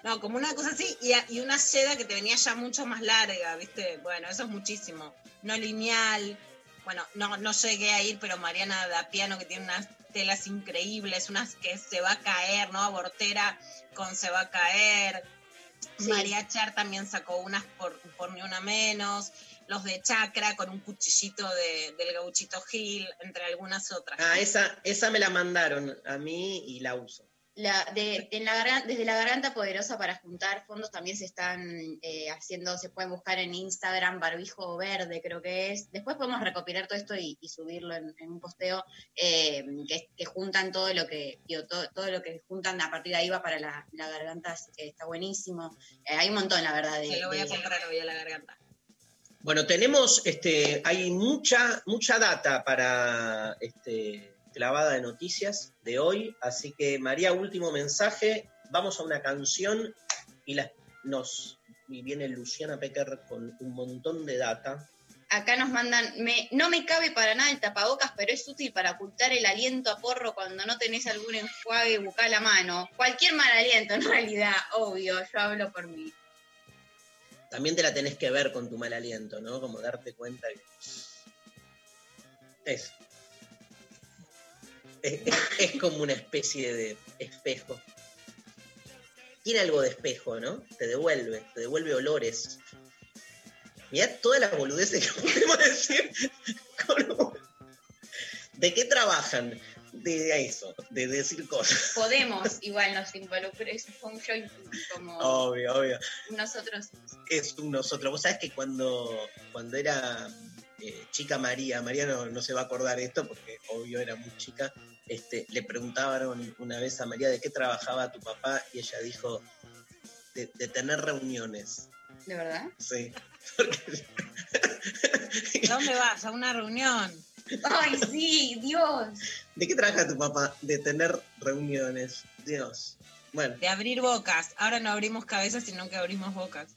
No, como una cosa así y, y una seda que te venía ya mucho más larga, ¿viste? Bueno, eso es muchísimo. No lineal. Bueno, no, no llegué a ir, pero Mariana da piano que tiene unas telas increíbles, unas que se va a caer, ¿no? Abortera con se va a caer. Sí. María Char también sacó unas por, por ni una menos. Los de Chacra con un cuchillito de- del gauchito Gil, entre algunas otras. Ah, esa, esa me la mandaron a mí y la uso. La, de, en la garganta, desde la garganta poderosa para juntar fondos también se están eh, haciendo, se pueden buscar en Instagram, barbijo verde creo que es. Después podemos recopilar todo esto y, y subirlo en, en un posteo eh, que, que juntan todo lo que, digo, todo, todo lo que juntan a partir de ahí va para la, la garganta, así que está buenísimo. Eh, hay un montón, la verdad. De, Se lo voy a comprar hoy a la garganta. Bueno, tenemos, este, hay mucha, mucha data para este, clavada de noticias de hoy, así que María, último mensaje, vamos a una canción y las, nos y viene Luciana Pecker con un montón de data. Acá nos mandan, me, no me cabe para nada el tapabocas, pero es útil para ocultar el aliento a porro cuando no tenés algún enjuague bucal a mano. Cualquier mal aliento, en realidad, obvio, yo hablo por mí. También te la tenés que ver con tu mal aliento, ¿no? Como darte cuenta que... Es, es, como una especie de espejo. Tiene algo de espejo, ¿no? Te devuelve, te devuelve olores. Mirá todas las boludeces que podemos decir. ¿De qué trabajan? De eso, de decir cosas. Podemos, igual nos involucra, es un show como Obvio, obvio. nosotros. es un nosotros. Vos sabés que cuando, cuando era eh, chica María, María no, no se va a acordar esto porque obvio era muy chica, este, le preguntaban una vez a María de qué trabajaba tu papá y ella dijo de, de tener reuniones. ¿De verdad? Sí. ¿Dónde vas? A una reunión. Ay, sí, Dios. ¿De qué trabaja tu papá? De tener reuniones. Dios. Bueno, De abrir bocas. Ahora no abrimos cabezas, sino que abrimos bocas.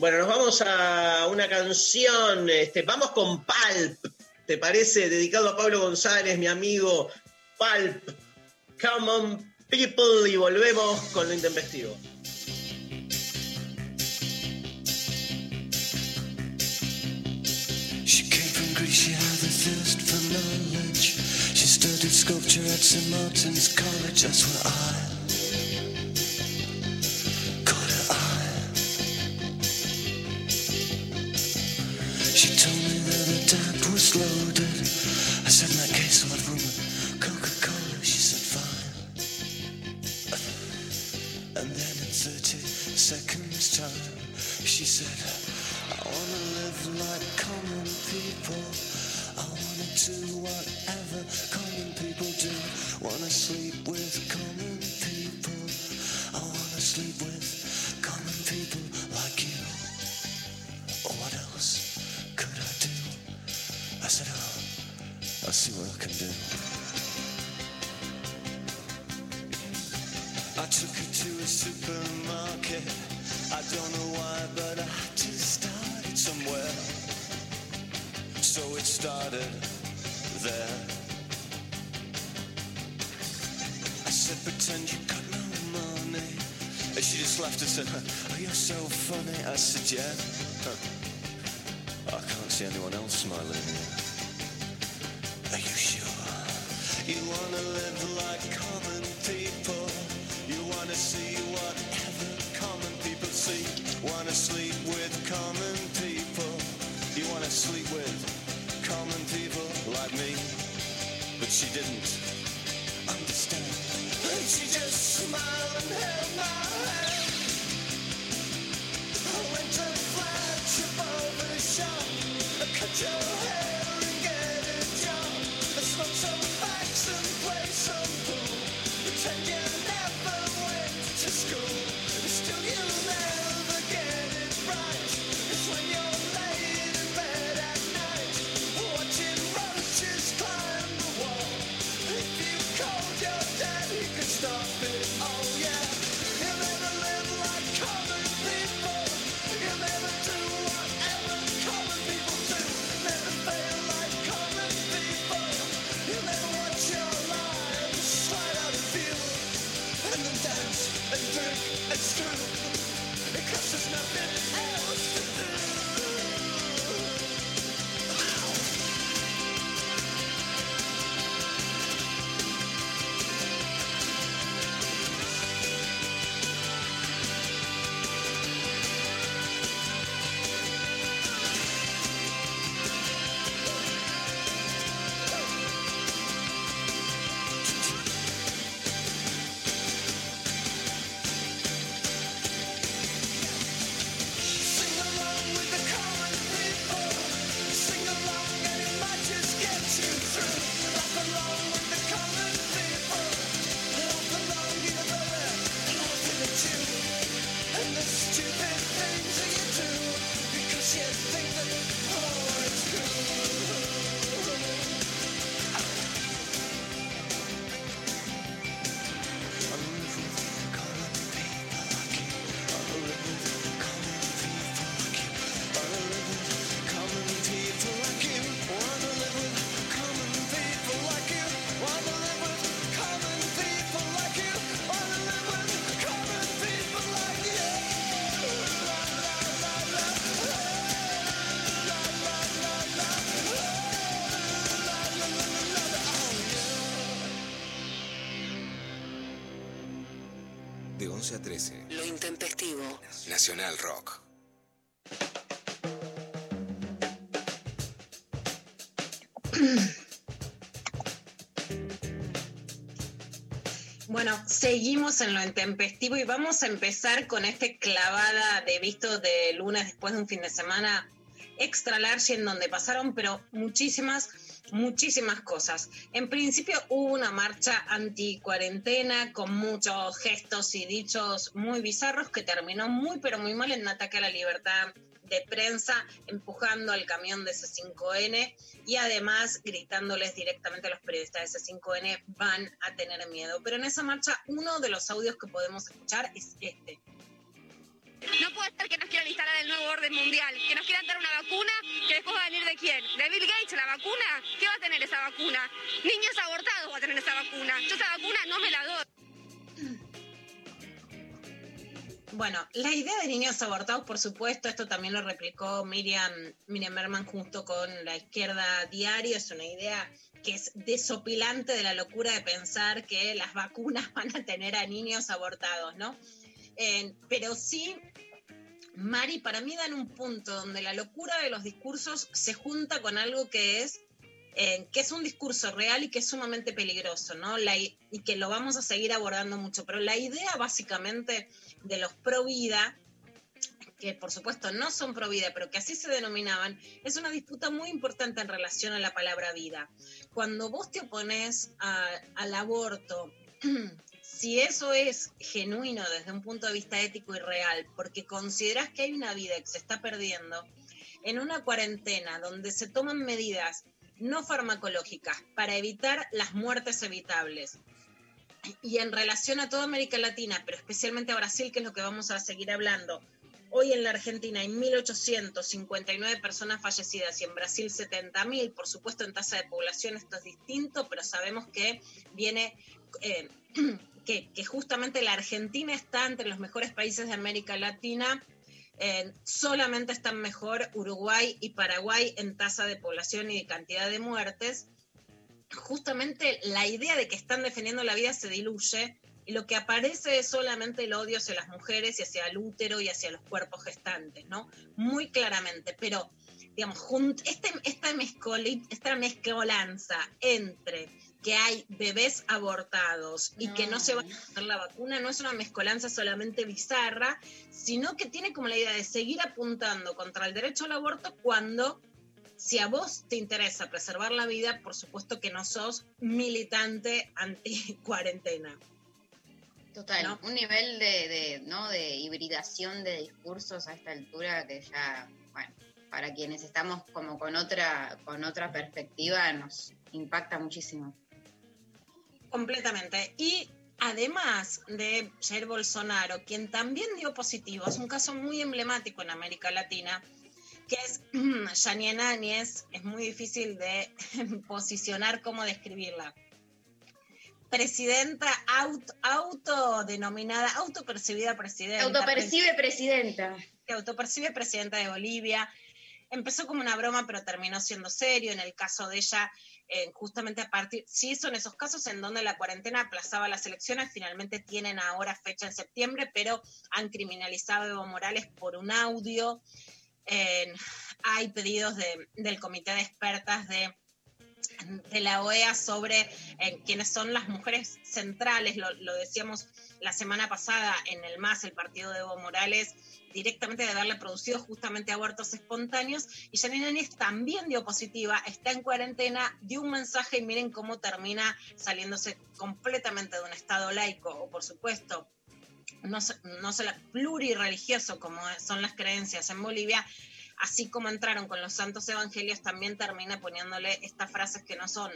Bueno, nos vamos a una canción. Este, vamos con Palp. ¿Te parece? Dedicado a Pablo González, mi amigo. Palp. Come on, people. Y volvemos con lo intempestivo. She came from Greece, she had the thirst for knowledge. She studied sculpture at St. Martin's College, that's where I I wanna do whatever common people do. Wanna sleep with common said, oh, you're so funny. I said, yeah. I can't see anyone else smiling 11 a 13. Lo intempestivo. Nacional Rock. Bueno, seguimos en lo intempestivo y vamos a empezar con este clavada de visto de lunes después de un fin de semana extra large en donde pasaron, pero muchísimas, muchísimas cosas. En principio hubo una marcha anti-cuarentena con muchos gestos y dichos muy bizarros que terminó muy, pero muy mal en un ataque a la libertad de prensa, empujando al camión de C5N y además gritándoles directamente a los periodistas de C5N van a tener miedo. Pero en esa marcha uno de los audios que podemos escuchar es este. No puede ser que nos quieran instalar el nuevo orden mundial, que nos quieran dar una vacuna que después va a venir de quién? ¿De Bill Gates la vacuna? ¿Qué va a tener esa vacuna? Niños abortados va a tener esa vacuna. Yo esa vacuna no me la doy. Bueno, la idea de niños abortados, por supuesto, esto también lo replicó Miriam, Miriam Berman junto con la izquierda diario, es una idea que es desopilante de la locura de pensar que las vacunas van a tener a niños abortados, ¿no? Pero sí, Mari, para mí dan un punto donde la locura de los discursos se junta con algo que es eh, que es un discurso real y que es sumamente peligroso, ¿no? Y que lo vamos a seguir abordando mucho. Pero la idea básicamente de los pro vida, que por supuesto no son pro vida, pero que así se denominaban, es una disputa muy importante en relación a la palabra vida. Cuando vos te opones al aborto, si eso es genuino desde un punto de vista ético y real, porque consideras que hay una vida que se está perdiendo, en una cuarentena donde se toman medidas no farmacológicas para evitar las muertes evitables. Y en relación a toda América Latina, pero especialmente a Brasil, que es lo que vamos a seguir hablando, hoy en la Argentina hay 1.859 personas fallecidas y en Brasil 70.000. Por supuesto, en tasa de población esto es distinto, pero sabemos que viene... Eh, que, justamente la Argentina está entre los mejores países de América Latina eh, solamente están mejor Uruguay y Paraguay en tasa de población y de cantidad de muertes. Justamente la idea de que están defendiendo la vida se diluye y lo que aparece es solamente el odio hacia las mujeres y hacia el útero y hacia los cuerpos gestantes, ¿no? Muy claramente, pero digamos, este, esta mezcolanza entre que hay bebés abortados y que no se va a hacer la vacuna no es una mezcolanza solamente bizarra, sino que tiene como la idea de seguir apuntando contra el derecho al aborto cuando, si a vos te interesa preservar la vida, por supuesto que no sos militante anti-cuarentena. Total, un nivel de, de, ¿no? de hibridación de discursos a esta altura que ya, bueno, para quienes estamos como con otra, con otra perspectiva nos impacta muchísimo. Completamente. Y además de Jair Bolsonaro, quien también dio positivo, es un caso muy emblemático en América Latina, que es Yanine Áñez, es muy difícil de posicionar cómo describirla. Presidenta auto, autodenominada, autopercibida presidenta. Autopercibe presidenta. Que autopercibe presidenta de Bolivia. Empezó como una broma, pero terminó siendo serio. En el caso de ella, eh, justamente a partir, sí son esos casos en donde la cuarentena aplazaba las elecciones, finalmente tienen ahora fecha en septiembre, pero han criminalizado a Evo Morales por un audio. hay pedidos del comité de expertas de de la OEA sobre eh, quiénes son las mujeres centrales, lo, decíamos la semana pasada en el MAS, el partido de Evo Morales, directamente de haberle producido justamente abortos espontáneos. Y Janine Áñez también dio positiva, está en cuarentena, dio un mensaje y miren cómo termina saliéndose completamente de un Estado laico, o por supuesto, no, no solo plurireligioso como son las creencias en Bolivia, así como entraron con los santos evangelios, también termina poniéndole estas frases que no son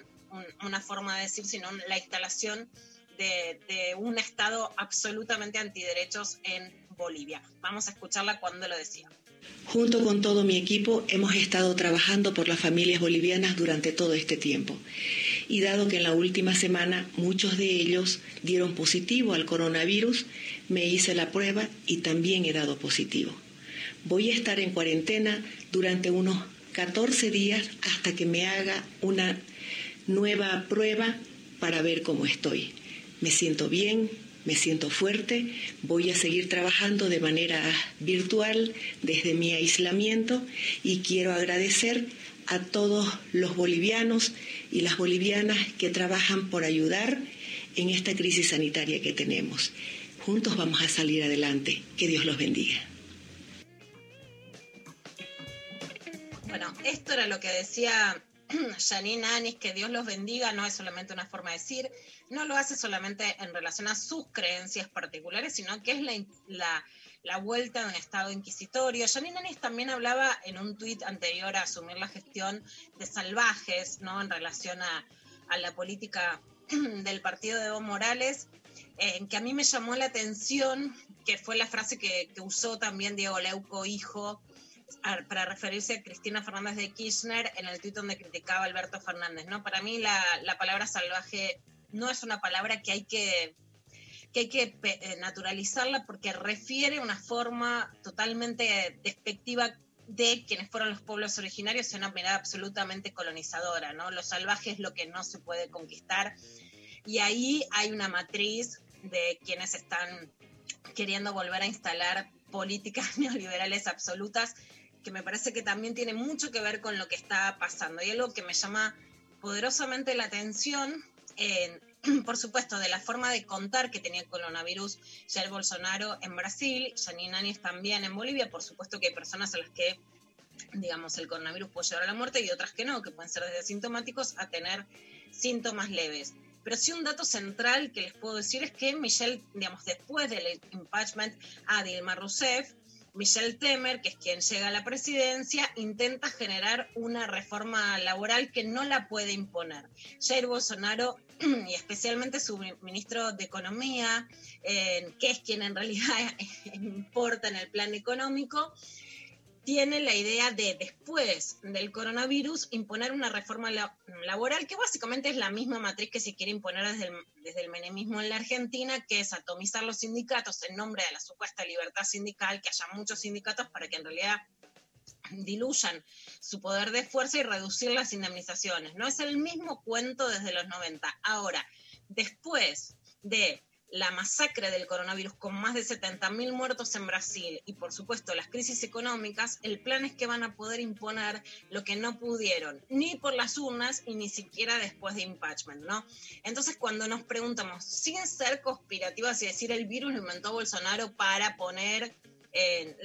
una forma de decir, sino la instalación de, de un Estado absolutamente antiderechos en Bolivia. Vamos a escucharla cuando lo decía. Junto con todo mi equipo hemos estado trabajando por las familias bolivianas durante todo este tiempo. Y dado que en la última semana muchos de ellos dieron positivo al coronavirus, me hice la prueba y también he dado positivo. Voy a estar en cuarentena durante unos 14 días hasta que me haga una nueva prueba para ver cómo estoy. Me siento bien, me siento fuerte, voy a seguir trabajando de manera virtual desde mi aislamiento y quiero agradecer a todos los bolivianos y las bolivianas que trabajan por ayudar en esta crisis sanitaria que tenemos. Juntos vamos a salir adelante. Que Dios los bendiga. Bueno, esto era lo que decía Janine Anis, que Dios los bendiga, no es solamente una forma de decir, no lo hace solamente en relación a sus creencias particulares, sino que es la, la, la vuelta de un estado inquisitorio. Janine Anis también hablaba en un tuit anterior a asumir la gestión de salvajes, ¿no? En relación a, a la política del partido de Evo Morales, en que a mí me llamó la atención, que fue la frase que, que usó también Diego Leuco, hijo, para referirse a Cristina Fernández de Kirchner en el tuit donde criticaba a Alberto Fernández, ¿no? Para mí la, la palabra salvaje no es una palabra que hay que, que, hay que eh, naturalizarla porque refiere una forma totalmente despectiva de quienes fueron los pueblos originarios y una mirada absolutamente colonizadora, ¿no? Lo salvaje es lo que no se puede conquistar y ahí hay una matriz de quienes están queriendo volver a instalar políticas neoliberales absolutas que me parece que también tiene mucho que ver con lo que está pasando. Y algo que me llama poderosamente la atención, por supuesto, de la forma de contar que tenía el coronavirus Jair Bolsonaro en Brasil, Janine Áñez también en Bolivia, por supuesto que hay personas a las que digamos, el coronavirus puede llevar a la muerte y otras que no, que pueden ser desde asintomáticos a tener síntomas leves. Pero sí un dato central que les puedo decir es que Michelle, digamos, después del impeachment a Dilma Rousseff, Michelle Temer, que es quien llega a la presidencia, intenta generar una reforma laboral que no la puede imponer. Jair Bolsonaro, y especialmente su ministro de Economía, eh, que es quien en realidad importa en el plan económico, tiene la idea de, después del coronavirus, imponer una reforma laboral que básicamente es la misma matriz que se quiere imponer desde el, desde el menemismo en la Argentina, que es atomizar los sindicatos en nombre de la supuesta libertad sindical, que haya muchos sindicatos para que en realidad diluyan su poder de fuerza y reducir las indemnizaciones. No es el mismo cuento desde los 90. Ahora, después de la masacre del coronavirus con más de 70.000 muertos en Brasil y por supuesto las crisis económicas, el plan es que van a poder imponer lo que no pudieron, ni por las urnas y ni siquiera después de impeachment, ¿no? Entonces cuando nos preguntamos, sin ser conspirativas y decir el virus lo inventó Bolsonaro para poner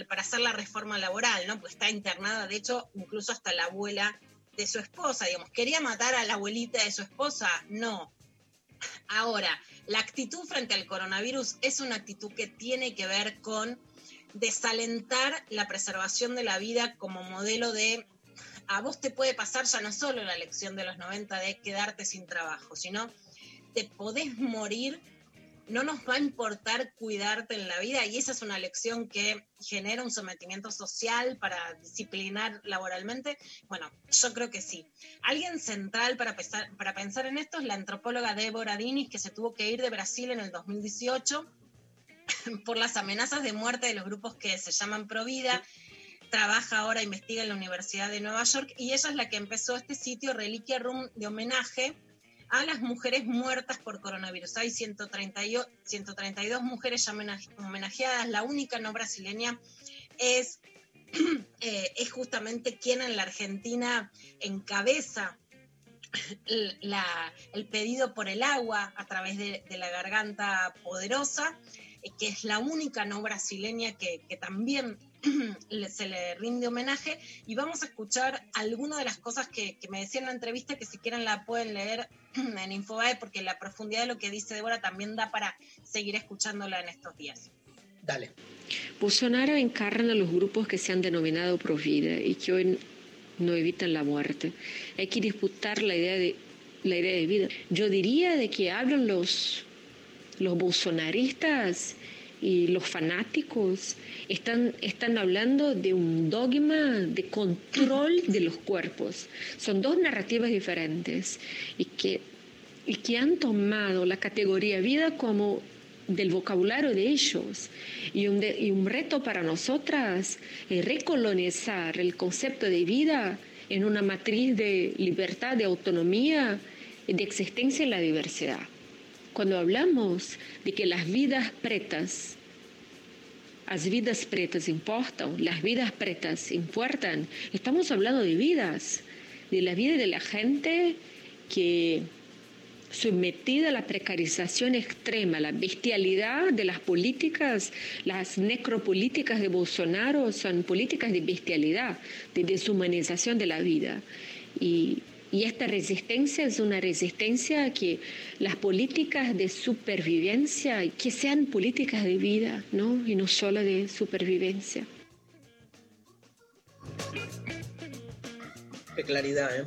para hacer la reforma laboral, ¿no? Pues está internada, de hecho, incluso hasta la abuela de su esposa, digamos, ¿quería matar a la abuelita de su esposa? No. Ahora, la actitud frente al coronavirus es una actitud que tiene que ver con desalentar la preservación de la vida como modelo de a vos te puede pasar ya no solo la lección de los 90 de quedarte sin trabajo, sino te podés morir no nos va a importar cuidarte en la vida y esa es una lección que genera un sometimiento social para disciplinar laboralmente. Bueno, yo creo que sí. Alguien central para pensar, en esto es la antropóloga Débora Dinis, que se tuvo que ir de Brasil en el 2018 por las amenazas de muerte de los grupos que se llaman Provida. Trabaja ahora, investiga en la Universidad de Nueva York y ella es la que empezó este sitio Reliquia Room de homenaje a las mujeres muertas por coronavirus. Hay 132, 132 mujeres ya homenajeadas. La única no brasileña es, eh, es justamente quien en la Argentina encabeza el pedido por el agua a través de, la garganta poderosa, eh, que es la única no brasileña que también se le rinde homenaje y vamos a escuchar algunas de las cosas que, me decía en la entrevista que si quieren la pueden leer en Infobae porque la profundidad de lo que dice Débora también da para seguir escuchándola en estos días. Dale. Bolsonaro encarna los grupos que se han denominado pro vida y que hoy no evitan la muerte. Hay que disputar la idea de la idea de vida. Yo diría de que hablan los los bolsonaristas y los fanáticos están, están hablando de un dogma de control de los cuerpos. Son dos narrativas diferentes y que, y que han tomado la categoría vida como del vocabulario de ellos. Y un, y un reto para nosotras es recolonizar el concepto de vida en una matriz de libertad, de autonomía de existencia en la diversidad Cuando hablamos de que las vidas pretas, las vidas pretas importan, las vidas pretas importan, estamos hablando de vidas, de la vida de la gente que sometida a la precarización extrema, la bestialidad de las políticas, las necropolíticas de Bolsonaro son políticas de bestialidad, de deshumanización de la vida. Y, y esta resistencia es una resistencia que las políticas de supervivencia, que sean políticas de vida, ¿no? Y no solo de supervivencia. Qué claridad, ¿eh?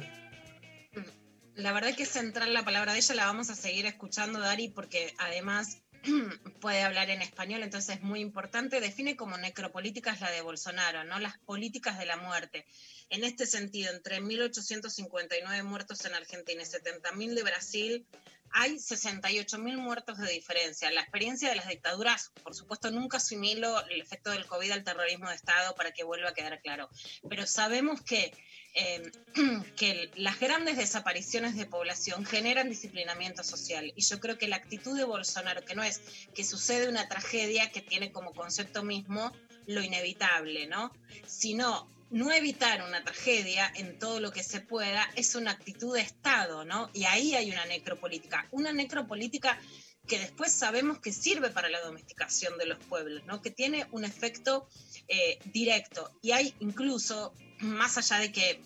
La verdad que es central la palabra de ella, la vamos a seguir escuchando, Dari, porque además puede hablar en español, entonces es muy importante. Define como necropolíticas la de Bolsonaro, ¿no? Las políticas de la muerte. En este sentido, entre 1.859 muertos en Argentina y 70.000 de Brasil, hay 68.000 muertos de diferencia. La experiencia de las dictaduras, por supuesto, nunca asimilo el efecto del COVID al terrorismo de Estado para que vuelva a quedar claro. Pero sabemos que, eh, que las grandes desapariciones de población generan disciplinamiento social. Y yo creo que la actitud de Bolsonaro, que no es que sucede una tragedia que tiene como concepto mismo lo inevitable, ¿no? Sino no evitar una tragedia en todo lo que se pueda es una actitud de Estado, ¿no? Y ahí hay una necropolítica, una necropolítica que después sabemos que sirve para la domesticación de los pueblos, ¿no? Que tiene un efecto eh, directo. Y hay incluso, más allá de que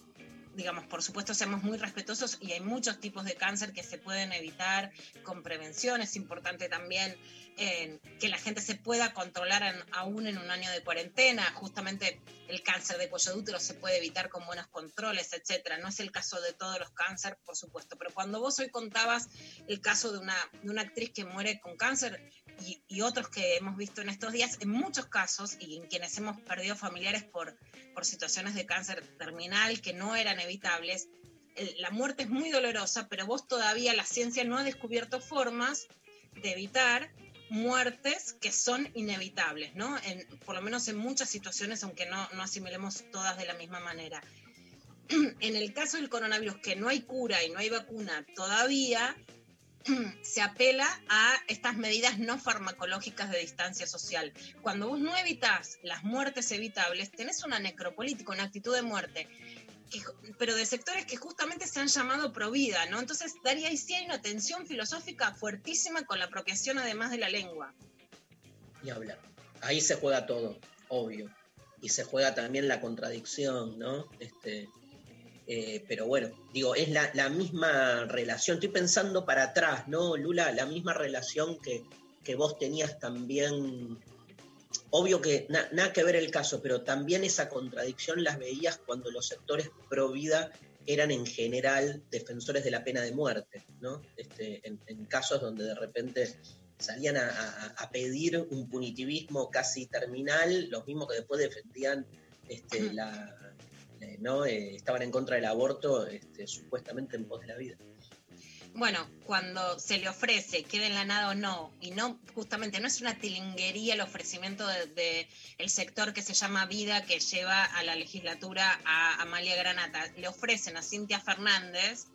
digamos, por supuesto, seamos muy respetuosos y hay muchos tipos de cáncer que se pueden evitar con prevención. Es importante también eh, que la gente se pueda controlar aún en un año de cuarentena. Justamente el cáncer de cuello de útero se puede evitar con buenos controles, etcétera. No es el caso de todos los cánceres, por supuesto, pero cuando vos hoy contabas el caso de una, de una actriz que muere con cáncer, y, otros que hemos visto en estos días, en muchos casos, y en quienes hemos perdido familiares por, por situaciones de cáncer terminal que no eran evitables, la muerte es muy dolorosa, pero vos todavía, la ciencia no ha descubierto formas de evitar muertes que son inevitables, ¿no? Por lo menos en muchas situaciones, aunque no, no asimilemos todas de la misma manera. En el caso del coronavirus, que no hay cura y no hay vacuna todavía, se apela a estas medidas no farmacológicas de distancia social. Cuando vos no evitas las muertes evitables, tenés una necropolítica, una actitud de muerte, pero de sectores que justamente se han llamado pro vida, ¿no? Entonces, Daría, ahí sí hay una tensión filosófica fuertísima con la apropiación además de la lengua. Y hablar. Ahí se juega todo, obvio. Y se juega también la contradicción, ¿no? Este, eh, pero bueno, digo, es la, misma relación. Estoy pensando para atrás, ¿no, Lula? La misma relación que, vos tenías también. Obvio que nada que ver el caso, pero también esa contradicción las veías cuando los sectores pro vida eran en general defensores de la pena de muerte, ¿no? Este, en, casos donde de repente salían a, pedir un punitivismo casi terminal, los mismos que después defendían este, la, eh, ¿no? Eh, estaban en contra del aborto este, supuestamente en pos de la vida. Bueno, cuando se le ofrece, quede en la nada o no, y no, justamente no es una tilinguería el ofrecimiento del de, el sector que se llama Vida, que lleva a la legislatura a Amalia Granata, le ofrecen a Cintia Fernández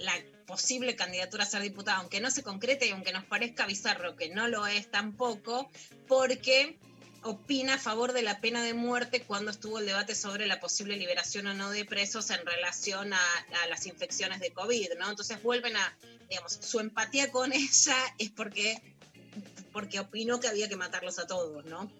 la posible candidatura a ser diputada, aunque no se concrete y aunque nos parezca bizarro que no lo es tampoco, porque opina a favor de la pena de muerte cuando estuvo el debate sobre la posible liberación o no de presos en relación a, las infecciones de COVID, ¿no? Entonces vuelven a, digamos, su empatía con ella es porque, porque opinó que había que matarlos a todos, ¿no?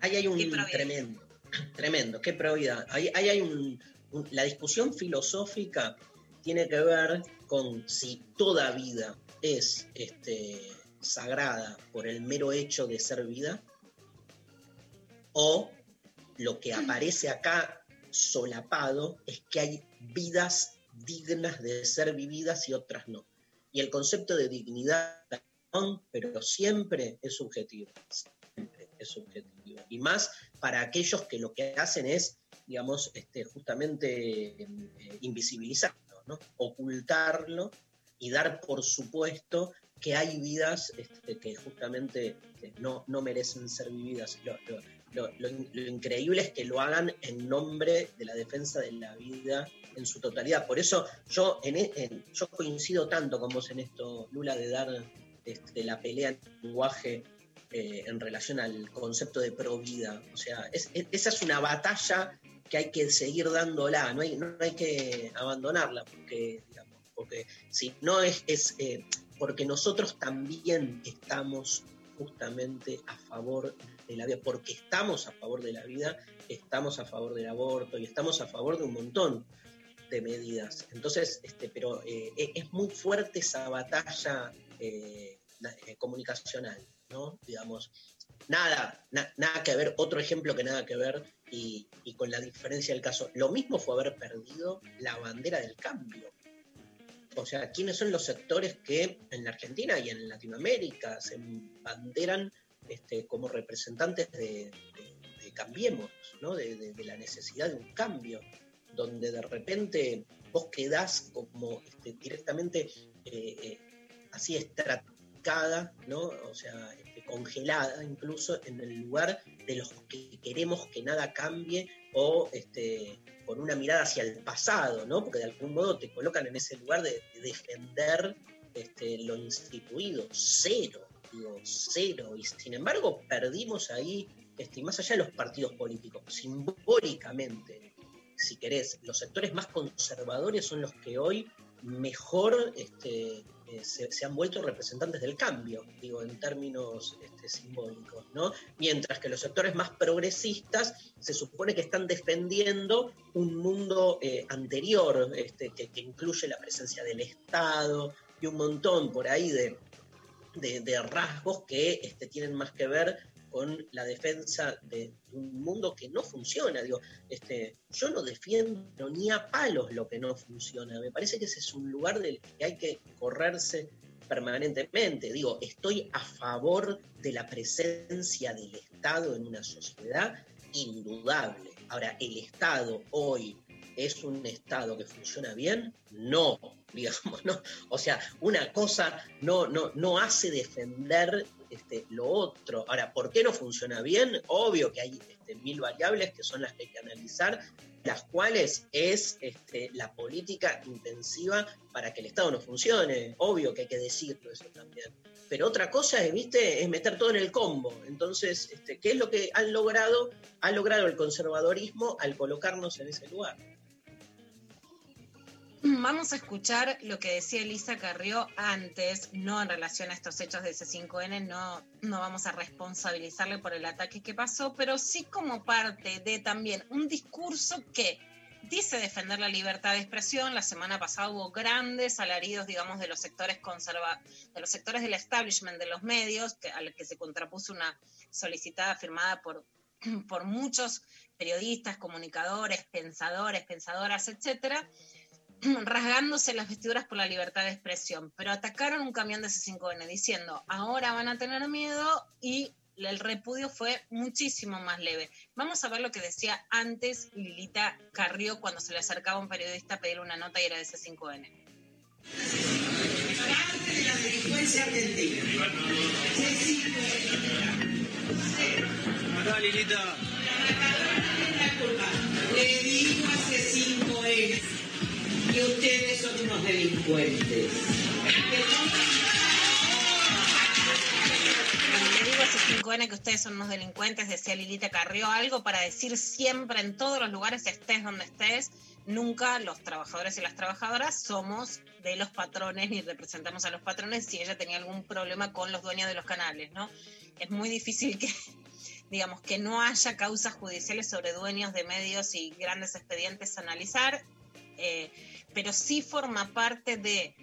Ahí hay un tremendo, tremendo, qué probidad. Ahí, hay un, la discusión filosófica tiene que ver con si toda vida es este, sagrada por el mero hecho de ser vida o lo que aparece acá solapado es que hay vidas dignas de ser vividas y otras no. Y el concepto de dignidad, pero siempre es subjetivo, siempre es subjetivo. Y más para aquellos que lo que hacen es, digamos, este, justamente eh, invisibilizarlo, ocultarlo y dar por supuesto que hay vidas este, que justamente este, no, no merecen ser vividas lo, increíble es que lo hagan en nombre de la defensa de la vida en su totalidad. Por eso yo, e, yo coincido tanto con vos en esto, Lula, de dar este, la pelea en lenguaje eh, en relación al concepto de pro vida. O sea, es- es- esa es una batalla que hay que seguir dándola, no hay, no hay que abandonarla, porque, digamos, porque si no es, es eh, porque nosotros también estamos justamente a favor de la vida, porque estamos a favor de la vida, estamos a favor del aborto y estamos a favor de un montón de medidas. Entonces, este, pero eh, e- es muy fuerte esa batalla eh, eh, comunicacional, ¿no? Digamos, nada, na- nada que ver, otro ejemplo que nada que ver, y, y con la diferencia del caso, lo mismo fue haber perdido la bandera del cambio. O sea, ¿quiénes son los sectores que en la Argentina y en Latinoamérica se banderan este, como representantes de, Cambiemos, ¿no? de, la necesidad de un cambio? donde de repente vos quedás como este, directamente eh, eh, así estratificada, ¿no? O sea, este, congelada incluso en el lugar de los que queremos que nada cambie o con una mirada hacia el pasado, ¿no? Porque de algún modo te colocan en ese lugar de, de defender lo instituido, cero, cero. Y sin embargo perdimos ahí, este, más allá de los partidos políticos, simbólicamente, si querés, los sectores más conservadores son los que hoy mejor este, eh, se, han vuelto representantes del cambio, digo, en términos este, simbólicos, ¿no? Mientras que los sectores más progresistas se supone que están defendiendo un mundo eh, anterior, que incluye la presencia del Estado y un montón por ahí de, de, rasgos que este, tienen más que ver con la defensa de un mundo que no funciona. Digo, este, yo no defiendo ni a palos lo que no funciona. Me parece que ese es un lugar del que hay que correrse permanentemente. Digo, estoy a favor de la presencia del Estado en una sociedad indudable. Ahora, ¿el Estado hoy es un Estado que funciona bien? No, digamos, no. O sea, una cosa no, no, no hace defender este, lo otro. Ahora, ¿por qué no funciona bien? Obvio que hay este, mil variables que son las que hay que analizar, las cuales es este, la política intensiva para que el Estado no funcione. Obvio que hay que decirlo eso también. Pero otra cosa es, ¿viste? es meter todo en el combo. Entonces, este, ¿qué es lo que han logrado? Ha logrado el conservadorismo al colocarnos en ese lugar. Vamos a escuchar lo que decía Elisa Carrió antes, no en relación a estos hechos de C5N, no, no vamos a responsabilizarle por el ataque que pasó, pero sí como parte de también un discurso que dice defender la libertad de expresión. La semana pasada hubo grandes alaridos, digamos, de los sectores conserva de los sectores del establishment de los medios, al que se contrapuso una solicitada firmada por, por muchos periodistas, comunicadores, pensadores, pensadoras, etcétera rasgándose las vestiduras por la libertad de expresión, pero atacaron un camión de C5N diciendo, ahora van a tener miedo y el repudio fue muchísimo más leve. Vamos a ver lo que decía antes Lilita Carrió cuando se le acercaba a un periodista a pedirle una nota y era de C5N. Parte de la delincuencia argentina. Acá, Lilita. Le digo a C5N que ustedes son unos delincuentes. Le digo a C5N que ustedes son unos delincuentes, decía Lilita Carrió, algo para decir siempre en todos los lugares, estés donde estés, nunca los trabajadores y las trabajadoras somos de los patrones ni representamos a los patrones si ella tenía algún problema con los dueños de los canales, ¿no? Es muy difícil que, digamos, que no haya causas judiciales sobre dueños de medios y grandes expedientes a analizar, eh, pero sí forma parte de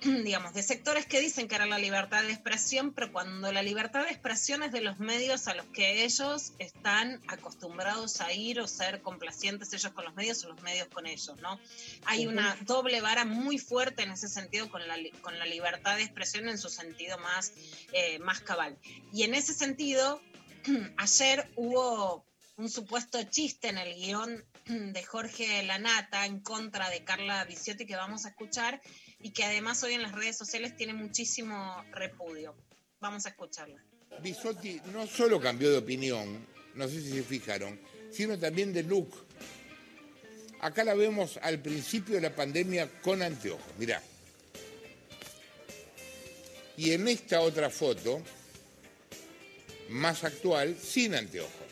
digamos, de sectores que dicen que era la libertad de expresión, pero cuando la libertad de expresión es de los medios a los que ellos están acostumbrados a ir o ser complacientes ellos con los medios o los medios con ellos, ¿no? Hay una doble vara muy fuerte en ese sentido con la, con la libertad de expresión en su sentido más, eh, más cabal. Y en ese sentido, ayer hubo un supuesto chiste en el guion de Jorge Lanata en contra de Carla Viciotti que vamos a escuchar y que además hoy en las redes sociales tiene muchísimo repudio. Vamos a escucharla. Bisotti no solo cambió de opinión, no sé si se fijaron, sino también de look. Acá la vemos al principio de la pandemia con anteojos, mirá. Y en esta otra foto, más actual, sin anteojos.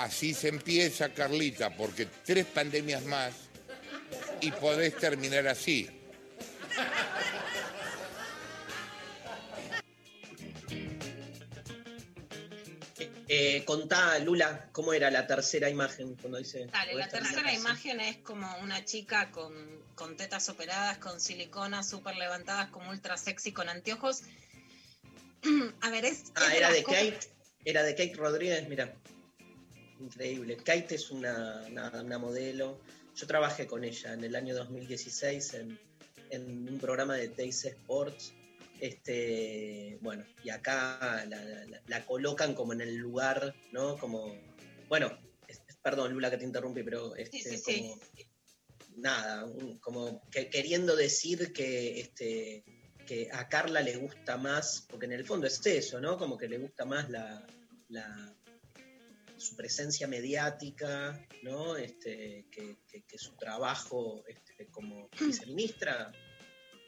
Así se empieza, Carlita, porque tres pandemias más y podés terminar así. Eh, contá, Lula, ¿cómo era la tercera imagen cuando dice? Dale, la tercera imagen es como una chica con, con tetas operadas, con silicona súper levantadas, como ultra sexy, con anteojos. A ver, es. Ah, es era de Kate, era de Kate Rodríguez, mira. Increíble. Kate es una, una- una modelo. Yo trabajé con ella en el año 2016 en, en un programa de TIC Sports. Este, bueno, y acá la, la- la colocan como en el lugar, ¿no? Como, bueno, es- perdón, Lula, que te interrumpí, pero este, Sí, sí, sí. nada, un- como que, queriendo decir que este que a Carla le gusta más, porque en el fondo es eso, ¿no? Como que le gusta más la, la- su presencia mediática, ¿no? Este, que, que- que su trabajo este, como viceministra.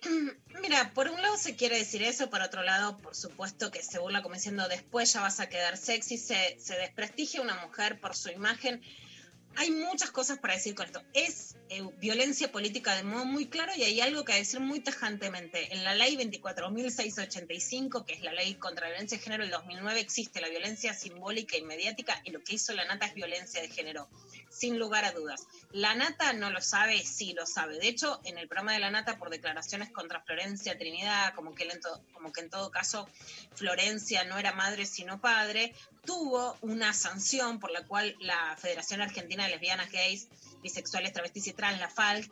Mira, por un lado se quiere decir eso, por otro lado, por supuesto que se burla como diciendo después ya vas a quedar sexy, se, se desprestigia una mujer por su imagen. Hay muchas cosas para decir con esto. Es eh, violencia política de modo muy claro y hay algo que decir muy tajantemente. En la ley 24.685, que es la ley contra la violencia de género del 2009, existe la violencia simbólica y mediática y lo que hizo la nata es violencia de género, sin lugar a dudas. La nata no lo sabe, sí lo sabe. De hecho, en el programa de la nata, por declaraciones contra Florencia Trinidad, como que, en to- como que en todo caso Florencia no era madre sino padre, tuvo una sanción por la cual la Federación Argentina de Lesbianas, Gays, Bisexuales, Travestis y Trans, la FALC,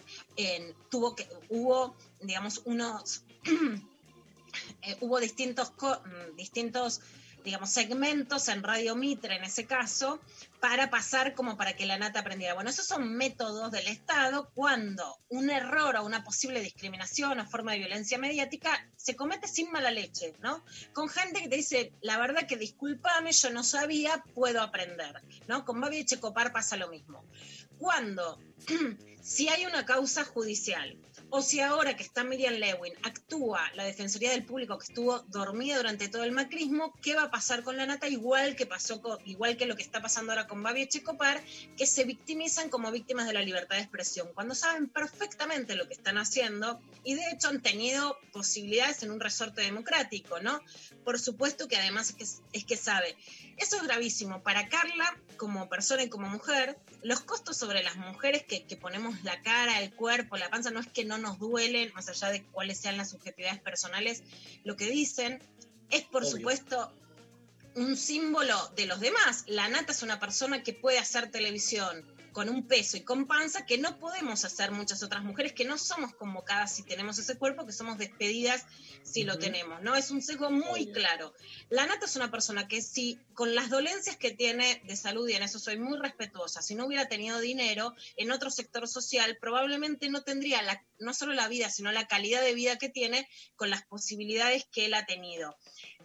tuvo que, hubo, digamos, unos, eh, hubo distintos, mm, distintos digamos, segmentos en Radio Mitre en ese caso, para pasar como para que la nata aprendiera. Bueno, esos son métodos del Estado cuando un error o una posible discriminación o forma de violencia mediática se comete sin mala leche, ¿no? Con gente que te dice, la verdad que discúlpame, yo no sabía, puedo aprender, ¿no? Con Babi Checopar pasa lo mismo. Cuando, si hay una causa judicial, o si ahora que está Miriam Lewin actúa la Defensoría del Público que estuvo dormida durante todo el macrismo, ¿qué va a pasar con la nata? Igual que pasó con- igual que lo que está pasando ahora con Babi Echecopar, que se victimizan como víctimas de la libertad de expresión, cuando saben perfectamente lo que están haciendo y de hecho han tenido posibilidades en un resorte democrático, ¿no? Por supuesto que además es que sabe. Eso es gravísimo. Para Carla, como persona y como mujer, los costos sobre las mujeres que, que ponemos la cara, el cuerpo, la panza, no es que no nos duelen, más allá de cuáles sean las subjetividades personales, lo que dicen es, por Obvio. supuesto, un símbolo de los demás. La nata es una persona que puede hacer televisión con un peso y con panza que no podemos hacer muchas otras mujeres que no somos convocadas si tenemos ese cuerpo, que somos despedidas si lo tenemos, ¿no? Es un sesgo muy Obvio. claro. La nata es una persona que si con las dolencias que tiene de salud, y en eso soy muy respetuosa, si no hubiera tenido dinero en otro sector social, probablemente no tendría la, no solo la vida, sino la calidad de vida que tiene con las posibilidades que él ha tenido.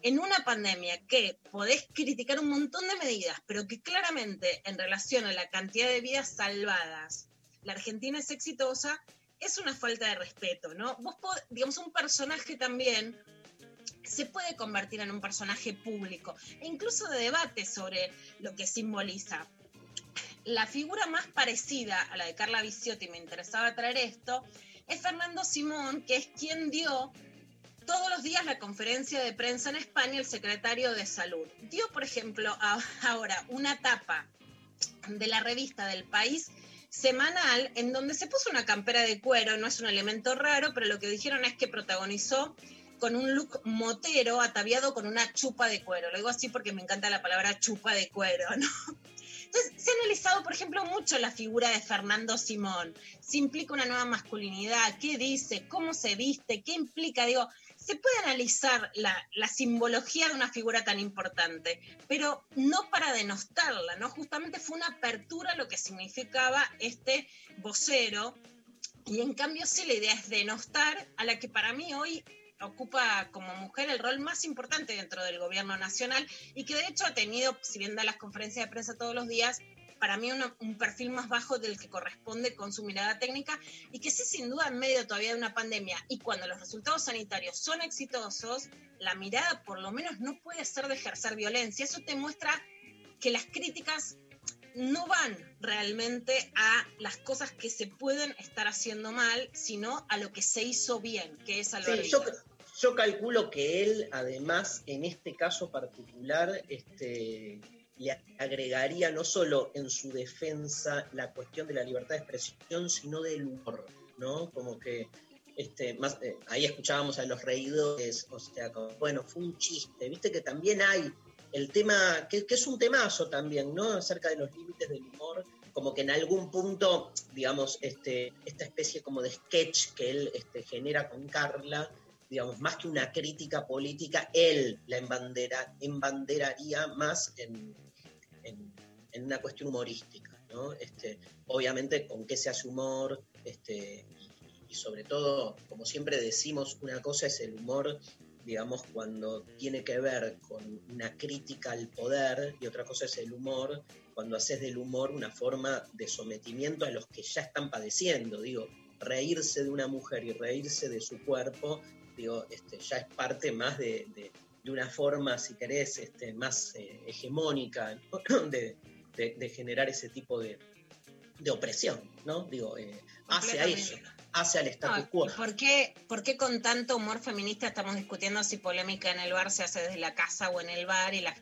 En una pandemia que podés criticar un montón de medidas, pero que claramente en relación a la cantidad de vidas salvadas, la Argentina es exitosa, es una falta de respeto, ¿no? Vos, digamos, un personaje también se puede convertir en un personaje público e incluso de debate sobre lo que simboliza. La figura más parecida a la de Carla Viciotti, me interesaba traer esto, es Fernando Simón, que es quien dio todos los días la conferencia de prensa en España, el secretario de Salud. Dio, por ejemplo, ahora una tapa de la revista del país semanal en donde se puso una campera de cuero, no es un elemento raro, pero lo que dijeron es que protagonizó con un look motero ataviado con una chupa de cuero. Lo digo así porque me encanta la palabra chupa de cuero, ¿no? Entonces, se ha analizado, por ejemplo, mucho la figura de Fernando Simón. Si implica una nueva masculinidad, qué dice, cómo se viste, qué implica. Digo, se puede analizar la, simbología de una figura tan importante, pero no para denostarla, ¿no? Justamente fue una apertura lo que significaba este vocero, y en cambio sí la idea es denostar a la que para mí hoy ocupa como mujer el rol más importante dentro del gobierno nacional y que de hecho ha tenido, si bien da las conferencias de prensa todos los días, para mí una- un perfil más bajo del que corresponde con su mirada técnica y que sí, sin duda, en medio todavía de una pandemia y cuando los resultados sanitarios son exitosos, la mirada por lo menos no puede ser de ejercer violencia. Eso te muestra que las críticas no van realmente a las cosas que se pueden estar haciendo mal, sino a lo que se hizo bien, que es al Sí, yo, yo calculo que él, además, en este caso particular, este, le agregaría no solo en su defensa la cuestión de la libertad de expresión, sino del humor, ¿no? Como que este, eh, ahí escuchábamos a los reidores, o sea, bueno, fue un chiste, viste que también hay el tema, que, que es un temazo también, ¿no? Acerca de los límites del humor, como que en algún punto, digamos, este, esta especie como de sketch que él este, genera con Carla, digamos, más que una crítica política, él la embandera, embanderaría más en, en- una cuestión humorística, ¿no? Este, obviamente, con qué se hace humor, este, y, y sobre todo, como siempre decimos, una cosa es el humor, digamos, cuando tiene que ver con una crítica al poder, y otra cosa es el humor cuando haces del humor una forma de sometimiento a los que ya están padeciendo, digo, reírse de una mujer y reírse de su cuerpo, digo, este, ya es parte más de, de- de una forma, si querés, este, más eh, hegemónica ¿no? de, de- de generar ese tipo de, de opresión, ¿no? Digo, eh, hace a eso, hace al status quo. ¿y ¿Por qué, ¿Por qué con tanto humor feminista estamos discutiendo si polémica en el bar se hace desde la casa o en el bar y, la,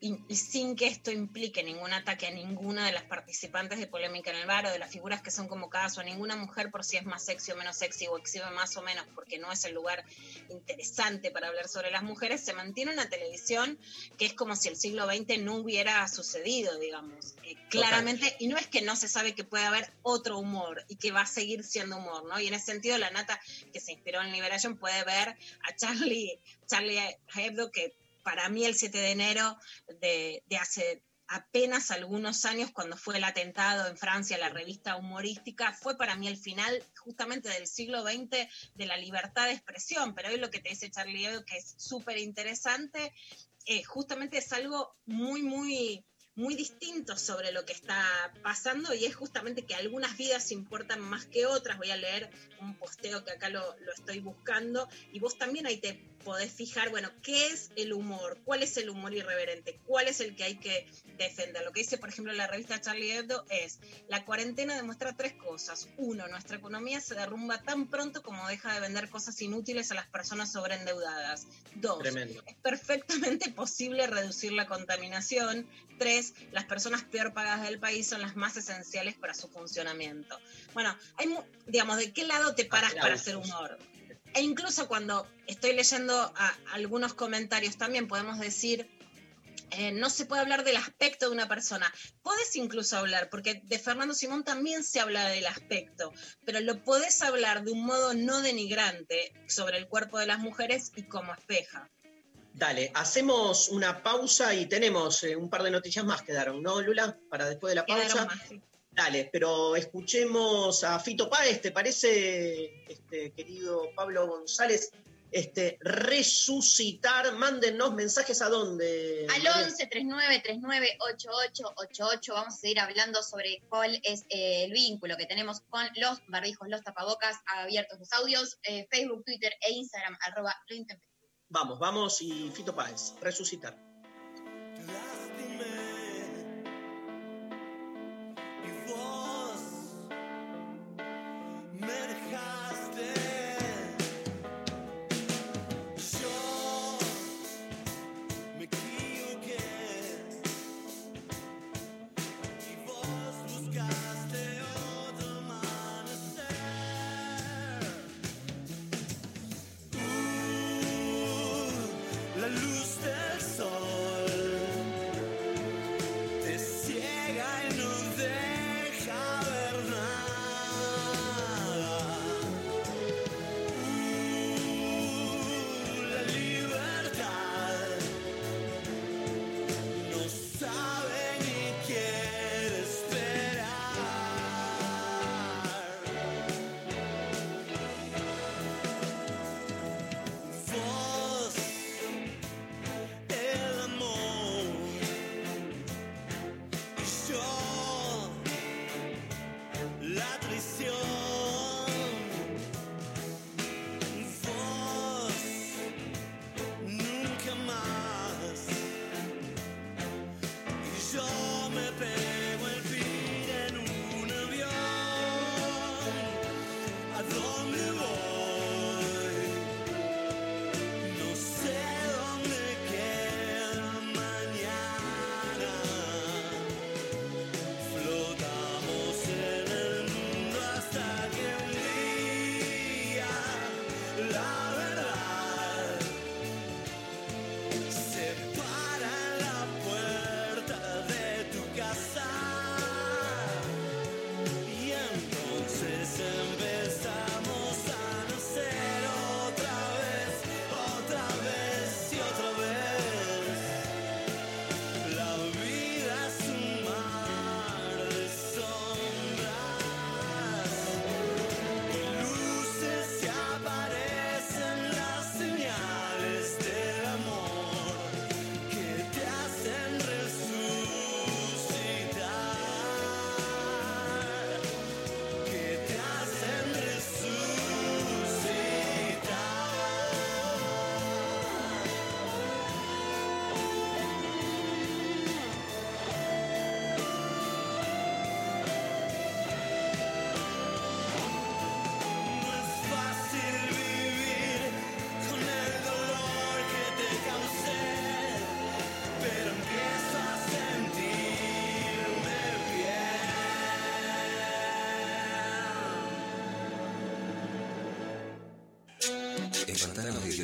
y, y sin que esto implique ningún ataque a ninguna de las participantes de polémica en el bar o de las figuras que son convocadas o a ninguna mujer por si es más sexy o menos sexy o exhibe más o menos porque no es el lugar interesante para hablar sobre las mujeres, se mantiene una televisión que es como si el siglo XX no hubiera sucedido, digamos. Eh, claramente, y no es que no se sabe que puede haber otro humor y que va a seguir siendo humor, ¿no? Y en ese sentido, la nata que se inspiró en Liberation puede ver a Charlie, Charlie Hebdo, que para mí el 7 de enero de, hace apenas algunos años, cuando fue el atentado en Francia, la revista humorística, fue para mí el final justamente del siglo XX de la libertad de expresión. Pero hoy lo que te dice Charlie Hebdo, que es súper interesante, eh, justamente es algo muy, muy muy distinto sobre lo que está pasando y es justamente que algunas vidas importan más que otras. Voy a leer un posteo que acá lo, lo estoy buscando y vos también ahí te podés fijar, bueno, ¿qué es el humor? ¿Cuál es el humor irreverente? ¿Cuál es el que hay que defender? Lo que dice, por ejemplo, la revista Charlie Hebdo es, la cuarentena demuestra tres cosas. Uno, nuestra economía se derrumba tan pronto como deja de vender cosas inútiles a las personas sobreendeudadas. Dos, Tremendo. es perfectamente posible reducir la contaminación. Tres, las personas peor pagadas del país son las más esenciales para su funcionamiento. Bueno, hay, digamos, ¿de qué lado te paras para hacer humor? E incluso cuando estoy leyendo a- algunos comentarios también podemos decir, eh, no se puede hablar del aspecto de una persona. Podés incluso hablar, porque de Fernando Simón también se habla del aspecto, pero lo podés hablar de un modo no denigrante sobre el cuerpo de las mujeres y como espeja. Dale, hacemos una pausa y tenemos eh, un par de noticias más quedaron, ¿no, Lula? Para después de la pausa. Quedaron más, sí. Dale, pero escuchemos a Fito Páez, ¿te parece, este, querido Pablo González? Este, resucitar, mándennos mensajes a dónde. Al 11 39 39 88 88 vamos a seguir hablando sobre cuál es eh, el vínculo que tenemos con los barbijos, los tapabocas, abiertos los audios, eh, Facebook, Twitter e Instagram, arroba lo. Vamos, vamos y Fito Páez, resucitar.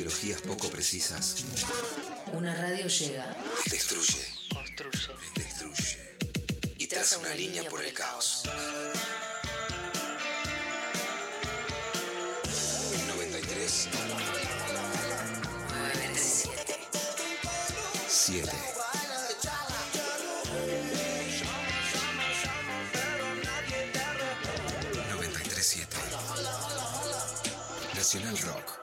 Ideologías poco precisas, Una radio llega. destruye, destruye. Y traza una línea por el caos. 93 7 937 Nacional Rock.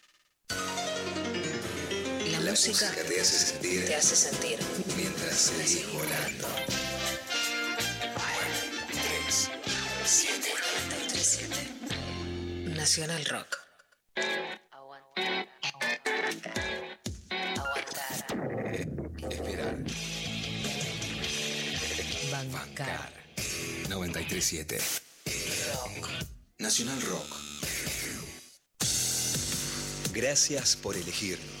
La, música, música te hace sentir te hace sentir. mientras seguís volando. 3, 7, Nacional Rock. Esperar. Bancar. 937 Nacional Rock. Gracias por elegirnos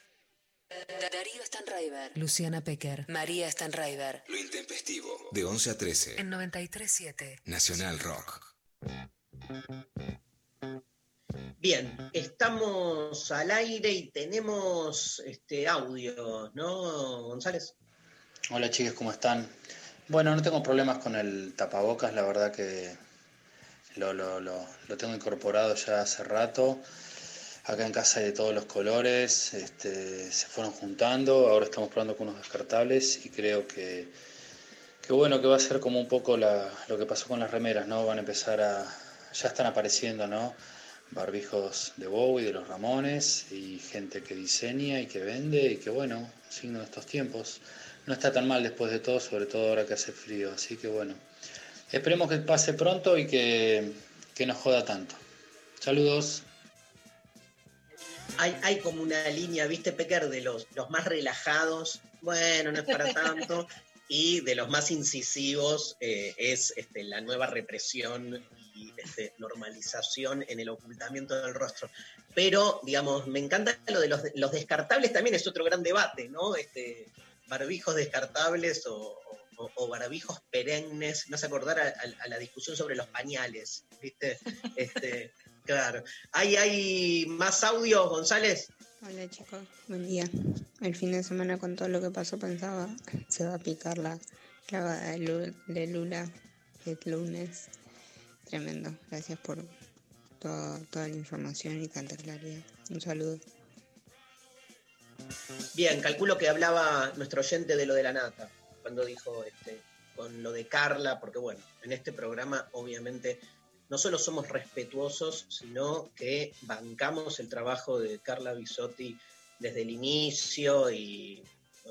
Darío Stanraiver. Luciana Pecker. María Stanraiver. Lo intempestivo. De 11 a 13. En 937. Nacional Rock. Bien, estamos al aire y tenemos este audio, ¿no, González? Hola chicos, ¿cómo están? Bueno, no tengo problemas con el tapabocas, la verdad que lo, lo, lo, lo tengo incorporado ya hace rato. Acá en casa hay de todos los colores, este, se fueron juntando, ahora estamos probando con unos descartables y creo que, que bueno, que va a ser como un poco lo que pasó con las remeras, ¿no? Van a empezar a, ya están apareciendo, ¿no? Barbijos de Bowie, de los Ramones y gente que diseña y que vende y que bueno, signo de estos tiempos. No está tan mal después de todo, sobre todo ahora que hace frío, así que bueno. Esperemos que pase pronto y que, que no joda tanto. Saludos. Hay, hay como una línea, ¿viste, Pecker? De los, los más relajados, bueno, no es para tanto, y de los más incisivos eh, es este, la nueva represión y este, normalización en el ocultamiento del rostro. Pero, digamos, me encanta lo de los, los descartables también, es otro gran debate, ¿no? Este, barbijos descartables o, o- o barbijos perennes, no se acordar a, a- a la discusión sobre los pañales, ¿viste? Este, claro. ¿Hay, ¿Hay más audios, González? Hola chicos, buen día. El fin de semana con todo lo que pasó pensaba se va a picar la clavada de, Lu- de Lula el lunes. Tremendo. Gracias por todo- toda la información y tanta claridad. Un saludo. Bien, calculo que hablaba nuestro oyente de lo de la nata, cuando dijo este, con lo de Carla, porque bueno, en este programa obviamente no solo somos respetuosos, sino que bancamos el trabajo de Carla Bisotti desde el inicio y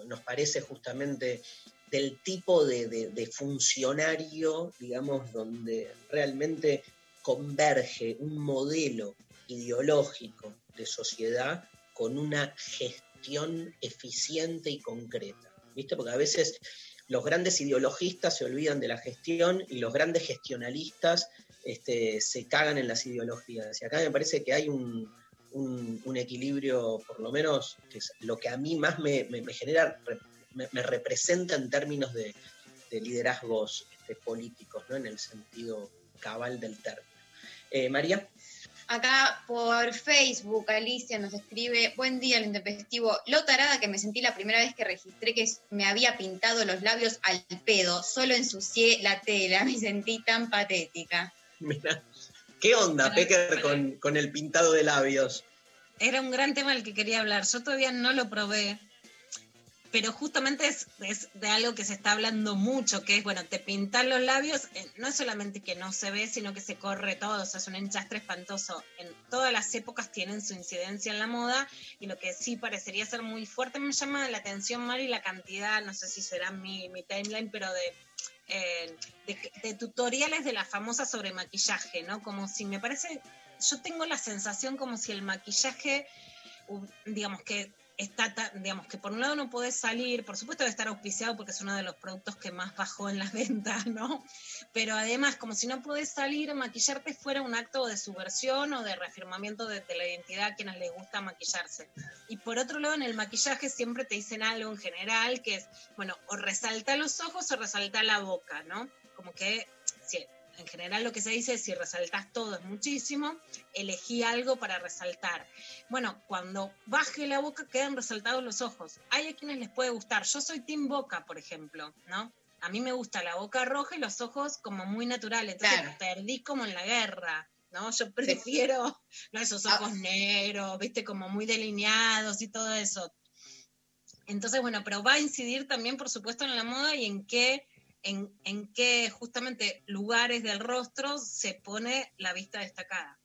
nos parece justamente del tipo de, de- funcionario, digamos, donde realmente converge un modelo ideológico de sociedad con una gestión eficiente y concreta. ¿Viste? Porque a veces los grandes ideologistas se olvidan de la gestión y los grandes gestionalistas este, se cagan en las ideologías. Y acá me parece que hay un, equilibrio, por lo menos, que es lo que a mí más me, me- genera, me, representa en términos de, de liderazgos este, políticos, ¿no? en el sentido cabal del término. Eh, María. Acá por Facebook, Alicia nos escribe, buen día, el intempestivo. Lo tarada que me sentí la primera vez que registré que me había pintado los labios al pedo. Solo ensucié la tela, me sentí tan patética. Mirá, ¿Qué onda, Pecker, con, con el pintado de labios? Era un gran tema del que quería hablar. Yo todavía no lo probé. pero justamente es, es de algo que se está hablando mucho, que es, bueno, te pintan los labios, eh, no es solamente que no se ve, sino que se corre todo, o sea, es un enchastre espantoso. En todas las épocas tienen su incidencia en la moda, y lo que sí parecería ser muy fuerte me llama la atención, Mari, la cantidad, no sé si será mi, mi timeline, pero de, eh, de, de tutoriales de la famosa sobre maquillaje, ¿no? Como si me parece, yo tengo la sensación como si el maquillaje, digamos que está, digamos que por un lado no podés salir, por supuesto debe estar auspiciado porque es uno de los productos que más bajó en las ventas, ¿no? Pero además, como si no podés salir, maquillarte fuera un acto de subversión o de reafirmamiento de, de la identidad a quienes les gusta maquillarse. Y por otro lado, en el maquillaje siempre te dicen algo en general, que es, bueno, o resalta los ojos o resalta la boca, ¿no? Como que, sí, en general lo que se dice es si resaltas todo es muchísimo, elegí algo para resaltar. Bueno, cuando baje la boca quedan resaltados los ojos. Hay a quienes les puede gustar. Yo soy Team Boca, por ejemplo, ¿no? A mí me gusta la boca roja y los ojos como muy naturales. Entonces Claro. perdí como en la guerra, ¿no? Yo prefiero no esos Ah. ojos negros, viste, como muy delineados y todo eso. Entonces, bueno, pero va a incidir también, por supuesto, en la moda y en qué, en, en qué justamente lugares del rostro se pone la vista destacada.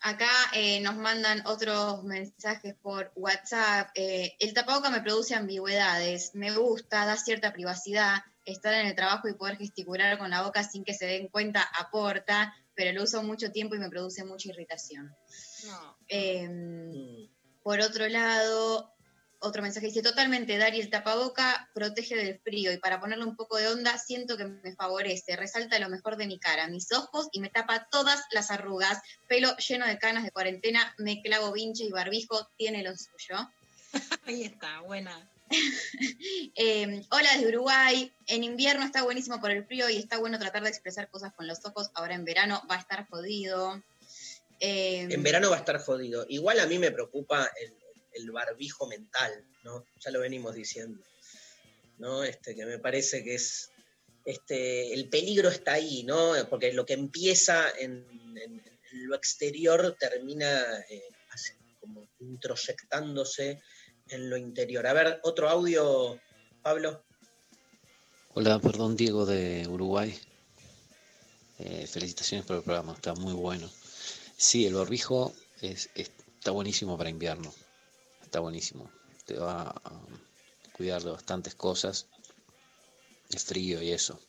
Acá eh, nos mandan otros mensajes por WhatsApp. Eh, el tapaboca me produce ambigüedades. Me gusta, da cierta privacidad. Estar en el trabajo y poder gesticular con la boca sin que se den cuenta aporta, pero lo uso mucho tiempo y me produce mucha irritación. Eh, por otro lado, otro mensaje dice, totalmente, Dari, el tapaboca protege del frío y para ponerle un poco de onda siento que me favorece, resalta lo mejor de mi cara, mis ojos y me tapa todas las arrugas, pelo lleno de canas de cuarentena, me clavo vinche y barbijo, tiene lo suyo. Ahí está, buena. Eh, hola desde Uruguay, en invierno está buenísimo por el frío y está bueno tratar de expresar cosas con los ojos, ahora en verano va a estar jodido. Eh, En verano va a estar jodido. Igual a mí me preocupa el, el barbijo mental, ¿no? Ya lo venimos diciendo. ¿No? Este, que me parece que es. Este, el peligro está ahí, ¿no? Porque lo que empieza en, lo exterior termina eh, así, como introyectándose en lo interior. A ver, otro audio, Pablo. Hola, perdón, Diego de Uruguay. Eh, felicitaciones por el programa, está muy bueno. Sí, el barbijo es- está buenísimo para invierno. Está buenísimo. Te va a cuidar de bastantes cosas. El frío y eso.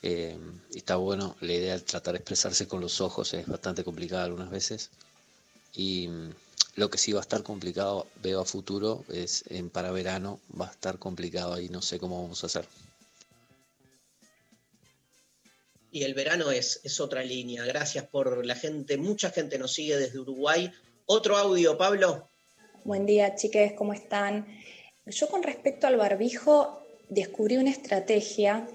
Eh, y está bueno, la idea de tratar de expresarse con los ojos es bastante complicada algunas veces. Y mm, lo que sí va a estar complicado, veo a futuro, es en para verano va a estar complicado ahí, no sé cómo vamos a hacer. Y el verano es, es otra línea. Gracias por la gente. Mucha gente nos sigue desde Uruguay. Otro audio, Pablo. Buen día, chiques, ¿cómo están? Yo con respecto al barbijo descubrí una estrategia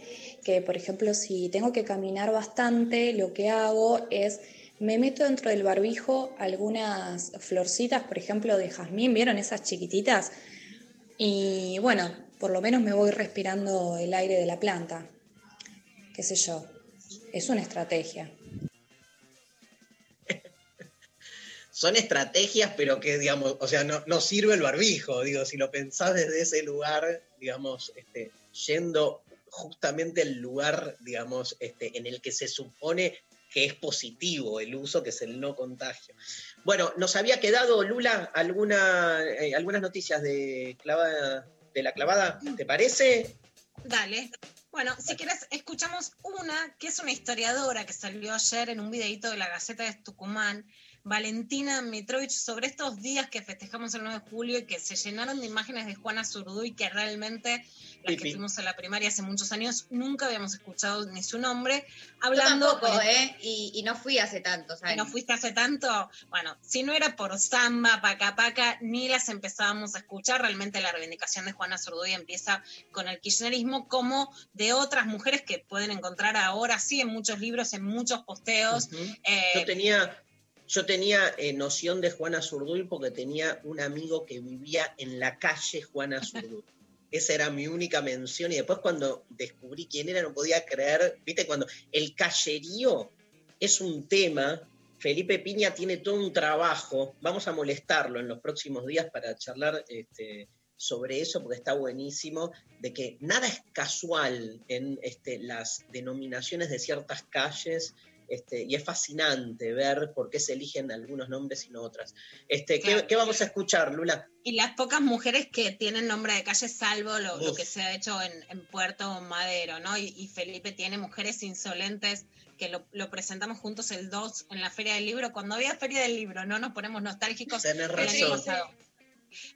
que, por ejemplo, si tengo que caminar bastante, lo que hago es me meto dentro del barbijo algunas florcitas, por ejemplo, de jazmín, ¿vieron esas chiquititas? Y bueno, por lo menos me voy respirando el aire de la planta. ¿Qué sé yo? Es una estrategia. Son estrategias, pero que, digamos, o sea, no, no sirve el barbijo. Digo, si lo pensás desde ese lugar, digamos, este, yendo justamente al lugar, digamos, este, en el que se supone que es positivo el uso, que es el no contagio. Bueno, nos había quedado, Lula, alguna, eh, algunas noticias de, clavada, de la clavada, ¿te parece? Dale. Bueno, si querés, escuchamos una que es una historiadora que salió ayer en un videito de la Gaceta de Tucumán, Valentina Mitrovich, sobre estos días que festejamos el 9 de julio y que se llenaron de imágenes de Juana Zurduy, que realmente las que fuimos a la primaria hace muchos años nunca habíamos escuchado ni su nombre, hablando... Yo tampoco, ¿eh? Y, y no fui hace tanto, ¿sabes? ¿No fuiste hace tanto? Bueno, si no era por samba, paca paca, ni las empezábamos a escuchar. Realmente la reivindicación de Juana Zurduy empieza con el kirchnerismo, como de otras mujeres que pueden encontrar ahora sí en muchos libros, en muchos posteos. Eh, Yo tenía, yo tenía eh, noción de Juana Zurduy porque tenía un amigo que vivía en la calle Juana Zurduy. Esa era mi única mención y después cuando descubrí quién era no podía creer, viste, cuando el callerío es un tema, Felipe Piña tiene todo un trabajo, vamos a molestarlo en los próximos días para charlar este, sobre eso porque está buenísimo, de que nada es casual en este, las denominaciones de ciertas calles. Este, y es fascinante ver por qué se eligen algunos nombres y no otras. Este, ¿qué, Claro. qué vamos a escuchar, Lula? Y las pocas mujeres que tienen nombre de calle, salvo lo, que se ha hecho en, en Puerto Madero, ¿no? Y, y Felipe tiene Mujeres Insolentes, que lo, lo presentamos juntos el 2 en la Feria del Libro. Cuando había Feria del Libro, no nos ponemos nostálgicos. Tenés razón.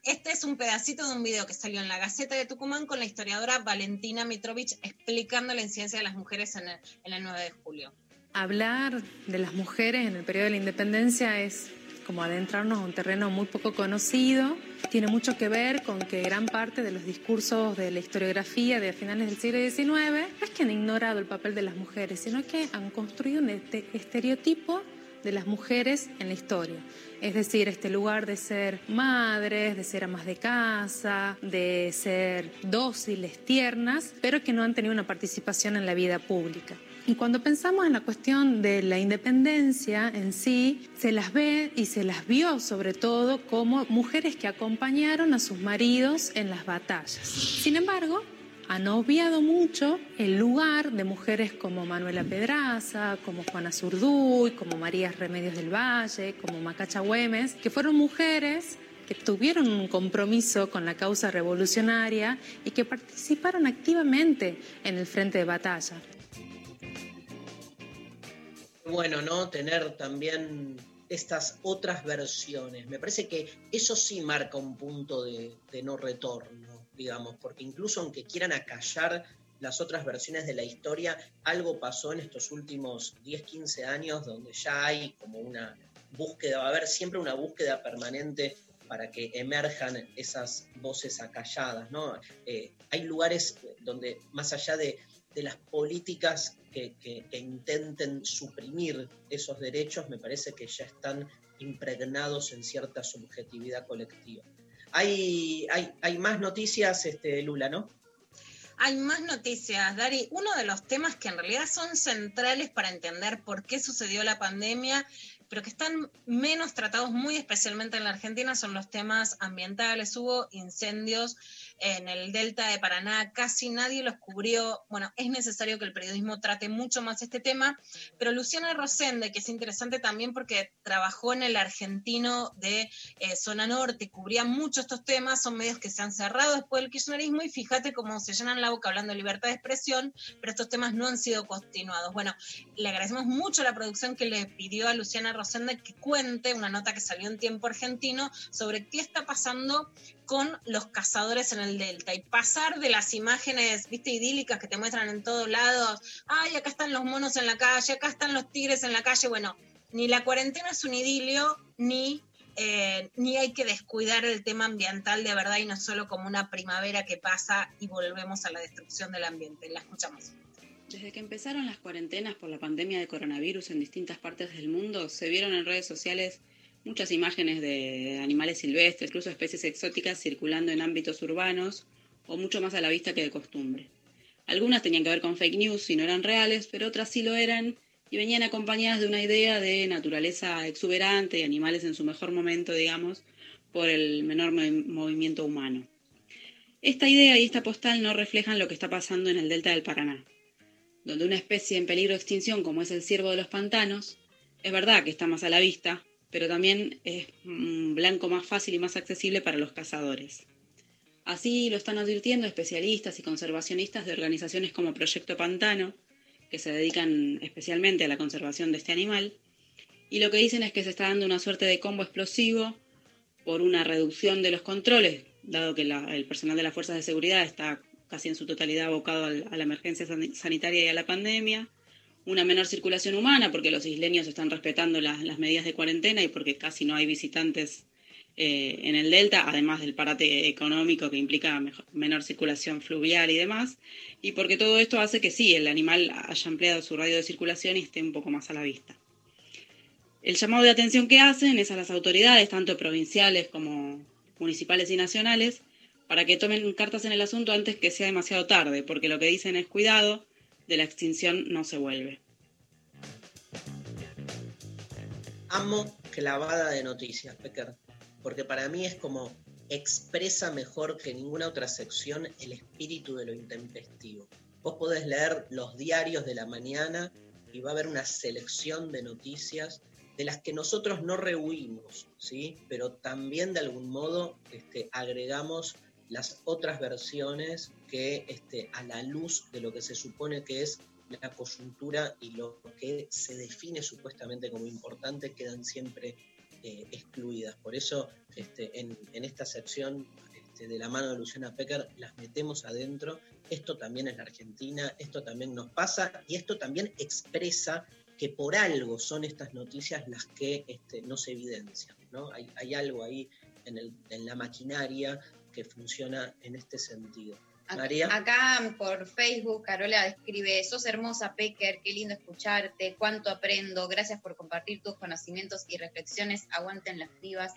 Este es un pedacito de un video que salió en la Gaceta de Tucumán con la historiadora Valentina Mitrovich explicando la incidencia de las mujeres en el, en el 9 de julio. Hablar de las mujeres en el periodo de la independencia es como adentrarnos a un terreno muy poco conocido. Tiene mucho que ver con que gran parte de los discursos de la historiografía de finales del siglo XIX no es que han ignorado el papel de las mujeres, sino que han construido un este- estereotipo de las mujeres en la historia. Es decir, este lugar de ser madres, de ser amas de casa, de ser dóciles, tiernas, pero que no han tenido una participación en la vida pública. Y cuando pensamos en la cuestión de la independencia en sí, se las ve y se las vio sobre todo como mujeres que acompañaron a sus maridos en las batallas. Sin embargo, han obviado mucho el lugar de mujeres como Manuela Pedraza, como Juana Zurduy, como María Remedios del Valle, como Macacha Güemes, que fueron mujeres que tuvieron un compromiso con la causa revolucionaria y que participaron activamente en el frente de batalla. Bueno, ¿no? Tener también estas otras versiones. Me parece que eso sí marca un punto de, no retorno, digamos, porque incluso aunque quieran acallar las otras versiones de la historia, algo pasó en estos últimos 10, 15 años donde ya hay como una búsqueda, va a haber siempre una búsqueda permanente para que emerjan esas voces acalladas, ¿no? Eh, hay lugares donde más allá de, de las políticas que, intenten suprimir esos derechos, me parece que ya están impregnados en cierta subjetividad colectiva. Hay, hay, hay más noticias, este, Lula, ¿no? Hay más noticias, Dari. Uno de los temas que en realidad son centrales para entender por qué sucedió la pandemia, pero que están menos tratados muy especialmente en la Argentina, son los temas ambientales. Hubo incendios en el delta de Paraná, casi nadie los cubrió. Bueno, es necesario que el periodismo trate mucho más este tema, pero Luciana Rosende, que es interesante también porque trabajó en el argentino de eh, Zona Norte, cubría mucho estos temas, son medios que se han cerrado después del kirchnerismo y fíjate cómo se llenan la boca hablando de libertad de expresión, pero estos temas no han sido continuados. Bueno, le agradecemos mucho la producción que le pidió a Luciana Rosende que cuente una nota que salió en tiempo argentino sobre qué está pasando con los cazadores en el delta y pasar de las imágenes, viste, idílicas que te muestran en todos lados, ay, acá están los monos en la calle, acá están los tigres en la calle, bueno, ni la cuarentena es un idilio, ni, eh, ni hay que descuidar el tema ambiental de verdad y no solo como una primavera que pasa y volvemos a la destrucción del ambiente. La escuchamos. Desde que empezaron las cuarentenas por la pandemia de coronavirus en distintas partes del mundo, se vieron en redes sociales muchas imágenes de animales silvestres, incluso especies exóticas circulando en ámbitos urbanos o mucho más a la vista que de costumbre. Algunas tenían que ver con fake news y no eran reales, pero otras sí lo eran y venían acompañadas de una idea de naturaleza exuberante y animales en su mejor momento, digamos, por el menor mo- movimiento humano. Esta idea y esta postal no reflejan lo que está pasando en el delta del Paraná, donde una especie en peligro de extinción como es el ciervo de los pantanos, es verdad que está más a la vista, pero también es un blanco más fácil y más accesible para los cazadores. Así lo están advirtiendo especialistas y conservacionistas de organizaciones como Proyecto Pantano, que se dedican especialmente a la conservación de este animal, y lo que dicen es que se está dando una suerte de combo explosivo por una reducción de los controles, dado que el personal de las fuerzas de seguridad está casi en su totalidad abocado a la emergencia san- sanitaria y a la pandemia, una menor circulación humana porque los isleños están respetando la- las medidas de cuarentena y porque casi no hay visitantes eh, en el delta, además del parate económico que implica menor circulación fluvial y demás, y porque todo esto hace que sí, el animal haya ampliado su radio de circulación y esté un poco más a la vista. El llamado de atención que hacen es a las autoridades, tanto provinciales como municipales y nacionales, para que tomen cartas en el asunto antes que sea demasiado tarde, porque lo que dicen es cuidado, de la extinción no se vuelve. Amo clavada de noticias, Pecker, porque para mí es como expresa mejor que ninguna otra sección el espíritu de lo intempestivo. Vos podés leer los diarios de la mañana y va a haber una selección de noticias de las que nosotros no rehuimos, ¿sí? pero también de algún modo este, agregamos las otras versiones que este, a la luz de lo que se supone que es la coyuntura y lo que se define supuestamente como importante quedan siempre eh, excluidas. Por eso este, en, esta sección este, de la mano de Luciana Pecker las metemos adentro. Esto también es la Argentina, esto también nos pasa y esto también expresa que por algo son estas noticias las que este, no se evidencian. ¿no? Hay, algo ahí en la maquinaria que funciona en este sentido. Acá por Facebook, Carola escribe, sos hermosa, Pecker, qué lindo escucharte, cuánto aprendo, gracias por compartir tus conocimientos y reflexiones, aguanten las vivas.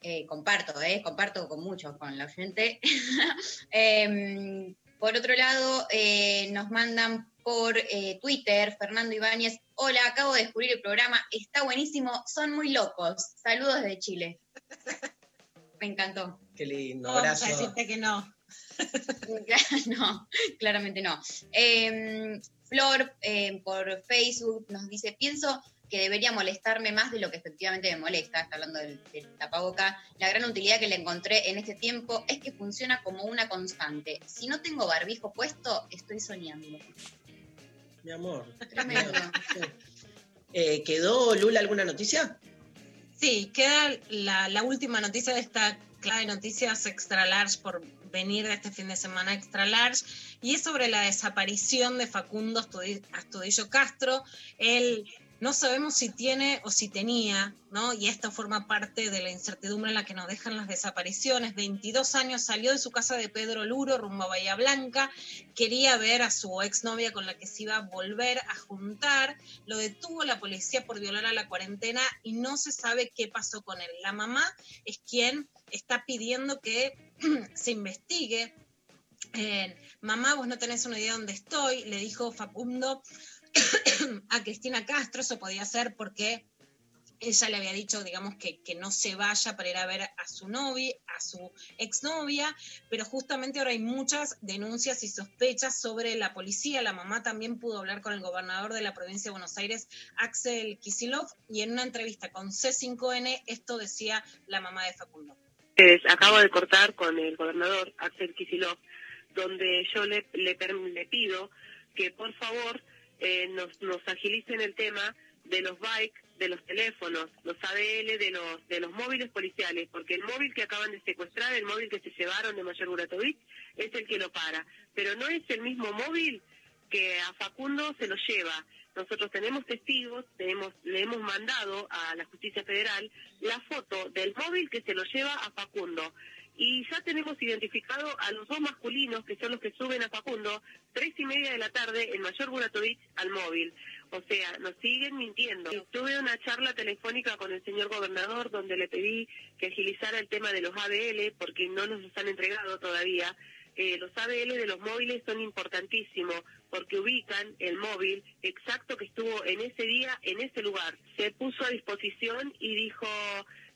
Eh, comparto, eh, comparto con mucho con la gente. Em, por otro lado, eh, nos mandan por eh, Twitter, Fernando Ibáñez, hola, acabo de descubrir el programa, está buenísimo, son muy locos. Saludos de Chile. Me encantó. Qué lindo, decirte que no. no, claramente no. Em, Flor eh, por Facebook nos dice, pienso que debería molestarme más de lo que efectivamente me molesta, está hablando del, tapaboca. La gran utilidad que le encontré en este tiempo es que funciona como una constante. Si no tengo barbijo puesto, estoy soñando. Mi amor. Tremendo. Eh, ¿Quedó Lula alguna noticia? Sí, queda la, la última noticia de esta clave de noticias extra large por venir de este fin de semana extra large, y es sobre la desaparición de Facundo Astudillo Castro. Él no sabemos si tiene o si tenía, ¿no? Y esto forma parte de la incertidumbre en la que nos dejan las desapariciones. 22 años salió de su casa de Pedro Luro rumbo a Bahía Blanca, quería ver a su exnovia con la que se iba a volver a juntar, lo detuvo la policía por violar a la cuarentena y no se sabe qué pasó con él. La mamá es quien está pidiendo que se investigue. mamá, vos no tenés una idea de dónde estoy, le dijo Facundo a Cristina Castro, eso podía ser porque ella le había dicho, digamos, que, que, no se vaya para ir a ver a su novia, a su exnovia, pero justamente ahora hay muchas denuncias y sospechas sobre la policía. La mamá también pudo hablar con el gobernador de la provincia de Buenos Aires, Axel Kisilov, y en una entrevista con C5N esto decía la mamá de Facundo acabo de cortar con el gobernador Axel Kisilov, donde yo le, le, le pido que por favor eh, nos, nos agilicen el tema de los bikes, de los teléfonos, los ADL, de los, de los móviles policiales, porque el móvil que acaban de secuestrar, el móvil que se llevaron de Mayor Buratovich, es el que lo para. Pero no es el mismo móvil que a Facundo se lo lleva. Nosotros tenemos testigos, tenemos, le hemos mandado a la justicia federal la foto del móvil que se lo lleva a Facundo. Y ya tenemos identificado a los dos masculinos, que son los que suben a Facundo, tres y media de la tarde en Mayor Buratovich al móvil. O sea, nos siguen mintiendo. Tuve una charla telefónica con el señor gobernador donde le pedí que agilizara el tema de los ABL porque no nos los han entregado todavía. Eh, los ABL de los móviles son importantísimos porque ubican el móvil exacto que estuvo en ese día, en ese lugar. Se puso a disposición y dijo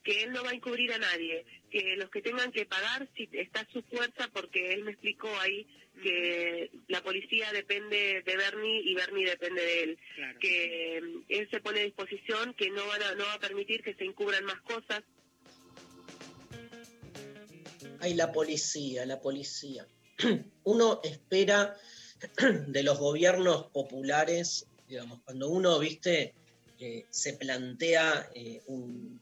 que él no va a encubrir a nadie, que los que tengan que pagar si está su fuerza, porque él me explicó ahí que la policía depende de Bernie y Bernie depende de él, que mm, él se pone a disposición, que no, van a, no va a permitir que se encubran más cosas. Ay, la policía, la policía. Uno espera de los gobiernos populares, digamos, cuando uno, viste, se plantea eh, un,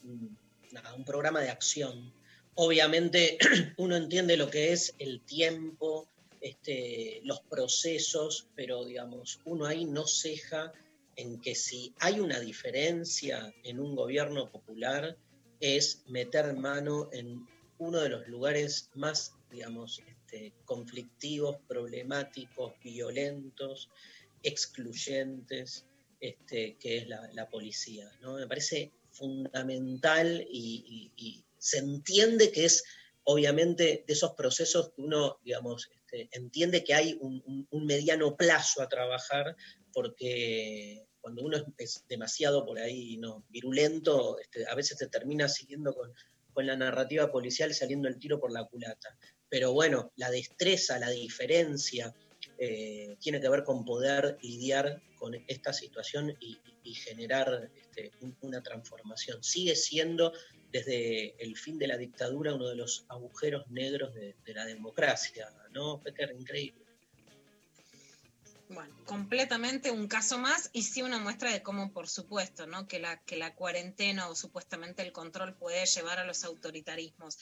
programa de acción, obviamente uno entiende lo que es el tiempo, este, los procesos, pero digamos, uno ahí no ceja en que si hay una diferencia en un gobierno popular, es meter mano en uno de los lugares más, digamos, este, conflictivos, problemáticos, violentos, excluyentes, este, que es la, policía. ¿no? Me parece fundamental y, se entiende que es obviamente de esos procesos que uno, digamos, este, entiende que hay un, mediano plazo a trabajar, porque cuando uno es, demasiado por ahí no virulento, a veces se termina siguiendo con, con la narrativa policial saliendo el tiro por la culata. Pero bueno, la destreza, la diferencia, eh, tiene que ver con poder lidiar con esta situación y, generar este, un- una transformación. Sigue siendo desde el fin de la dictadura uno de los agujeros negros de, de la democracia, ¿no? Peter, increíble. Bueno, completamente un caso más y sí una muestra de cómo, por supuesto, ¿no? que, la, que la cuarentena o supuestamente el control puede llevar a los autoritarismos.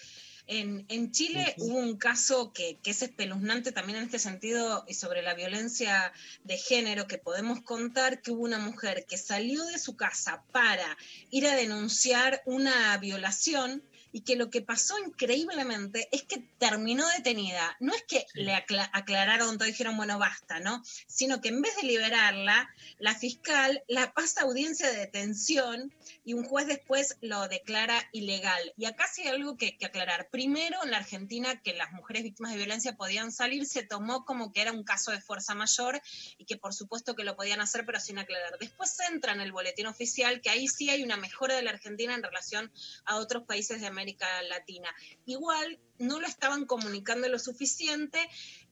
En, en Chile hubo un caso que, que es espeluznante también en este sentido y sobre la violencia de género que podemos contar que hubo una mujer que salió de su casa para ir a denunciar una violación y que lo que pasó increíblemente es que terminó detenida. No es que le acla- aclararon todo y dijeron, bueno, basta, ¿no? Sino que en vez de liberarla, la fiscal la pasa a audiencia de detención y un juez después lo declara ilegal. Y acá sí hay algo que, que aclarar. Primero, en la Argentina, que las mujeres víctimas de violencia podían salir, se tomó como que era un caso de fuerza mayor y que por supuesto que lo podían hacer, pero sin aclarar. Después entra en el boletín oficial, que ahí sí hay una mejora de la Argentina en relación a otros países de América Latina. Igual no lo estaban comunicando lo suficiente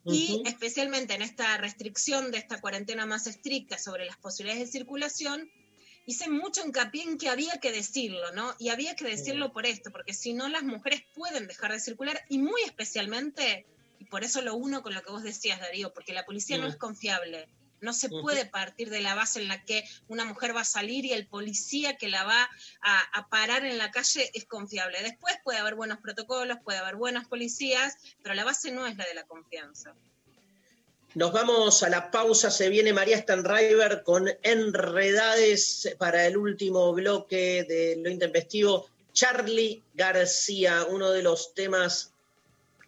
y Ujú. especialmente en esta restricción de esta cuarentena más estricta sobre las posibilidades de circulación, hice mucho hincapié en que había que decirlo, ¿no? Y había que decirlo por esto, porque si no las mujeres pueden dejar de circular y muy especialmente, y por eso lo uno con lo que vos decías, Darío, porque la policía no es confiable. No se puede partir de la base en la que una mujer va a salir y el policía que la va a, a parar en la calle es confiable. Después puede haber buenos protocolos, puede haber buenos policías, pero la base no es la de la confianza. Nos vamos a la pausa, se viene María Stanriver con Enredades para el último bloque de lo intempestivo. Charlie García, uno de los temas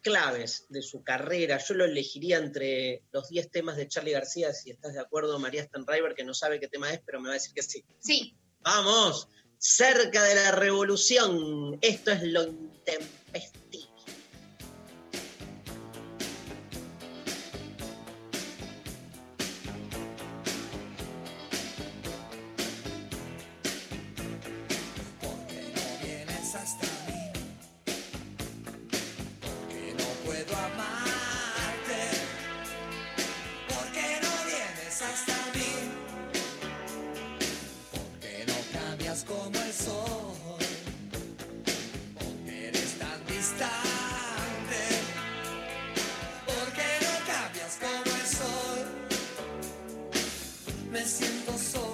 claves de su carrera. Yo lo elegiría entre los 10 temas de Charlie García, si estás de acuerdo, María Stanriver, que no sabe qué tema es, pero me va a decir que sí. Sí. Vamos, cerca de la revolución. Esto es lo intempestivo. Siento solo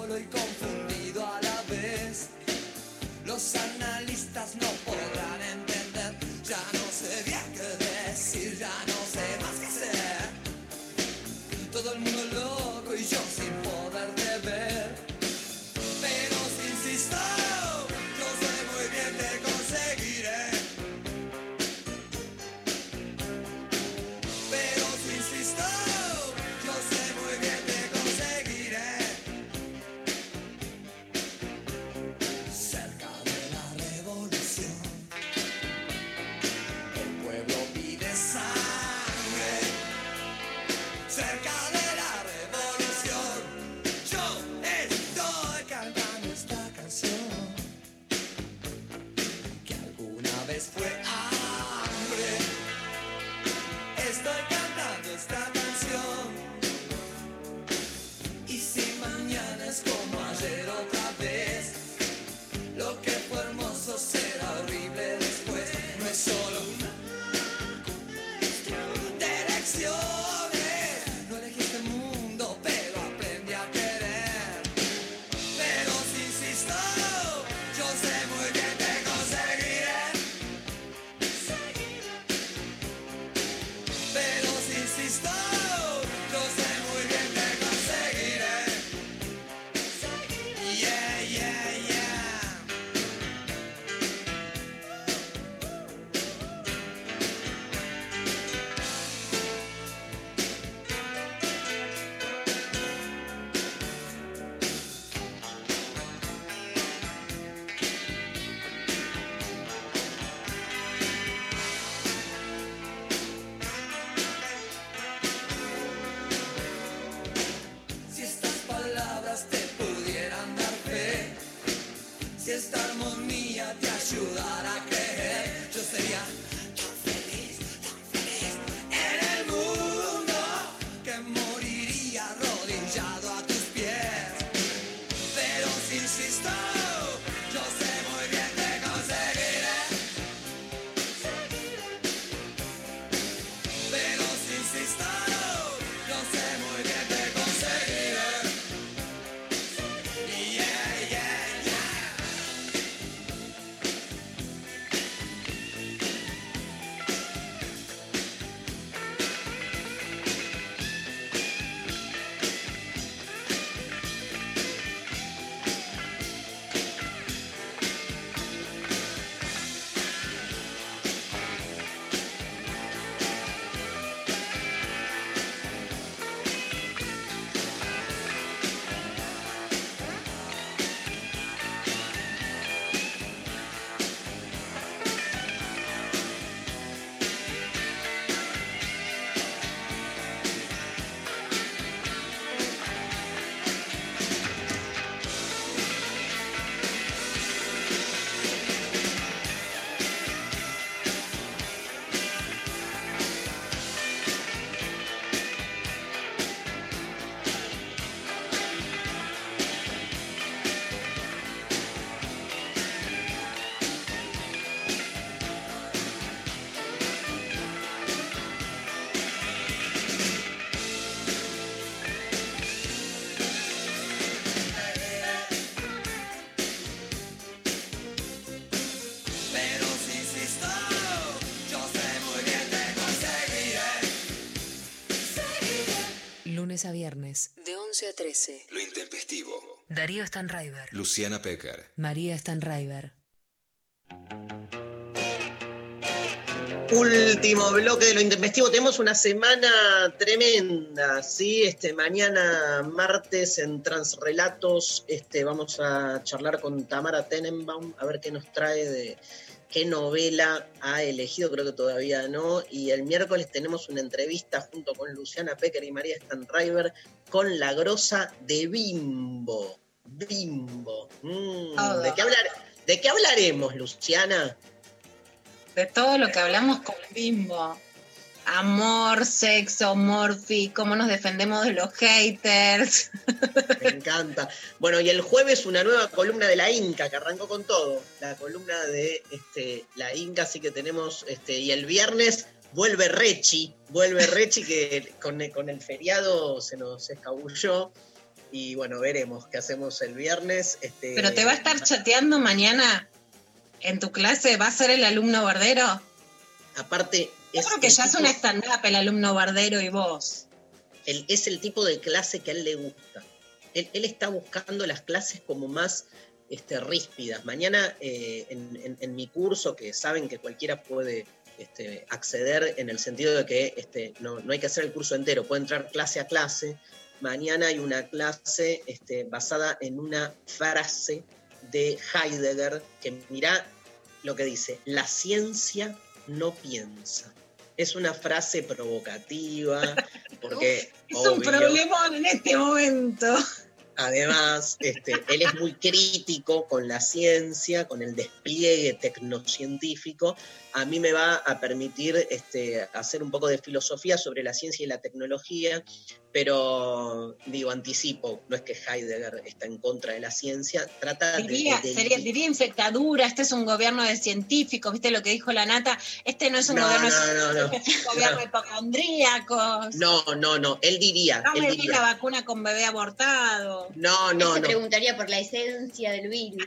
lunes a viernes. De 11 a 13. Lo intempestivo. Darío Stanraiver. Luciana Pecker. María Stanraiver. Último bloque de lo intempestivo. Tenemos una semana tremenda, ¿sí? Este, mañana, martes, en Transrelatos, este, vamos a charlar con Tamara Tenenbaum, a ver qué nos trae de qué novela ha elegido, creo que todavía no. Y el miércoles tenemos una entrevista junto con Luciana Pecker y María Stanriver con La Grosa de Bimbo. Bimbo. Mm, Todo. ¿de, qué hablar, ¿De qué hablaremos, Luciana? De todo lo que hablamos con Bimbo. Amor, sexo, morfi, cómo nos defendemos de los haters. Me encanta. Bueno, y el jueves una nueva columna de la Inca, que arrancó con todo. La columna de este, la Inca, así que tenemos, este, y el viernes vuelve Rechi, vuelve Rechi que con, con el feriado se nos escabulló. Y bueno, veremos qué hacemos el viernes. Este, Pero te va a estar chateando mañana en tu clase, ¿va a ser el alumno bardero? Aparte, Yo es creo que ya es un stand-up el alumno bardero y vos. Es el tipo de clase que a él le gusta. Él, él está buscando las clases como más este, ríspidas. Mañana eh, en, en- en mi curso, que saben que cualquiera puede este, acceder en el sentido de que este, no, no hay que hacer el curso entero, puede entrar clase a clase. Mañana hay una clase este, basada en una frase de Heidegger que mirá lo que dice, la ciencia no piensa. Es una frase provocativa, porque Es un problema en este momento. Además, este, él es muy crítico con la ciencia, con el despliegue tecnocientífico. A mí me va a permitir este, hacer un poco de filosofía sobre la ciencia y la tecnología, pero digo, anticipo, no es que Heidegger está en contra de la ciencia, trata de- Diría, de, sería, diría infectadura, este es un gobierno de científicos, ¿viste lo que dijo la nata? Este no es un No, gobierno no, de no, no. científicos, es un gobierno de hipocondríacos. No, no, no, él diría, No él me diría. la vacuna con bebé abortado. No, no, Él se no. preguntaría por la esencia del virus.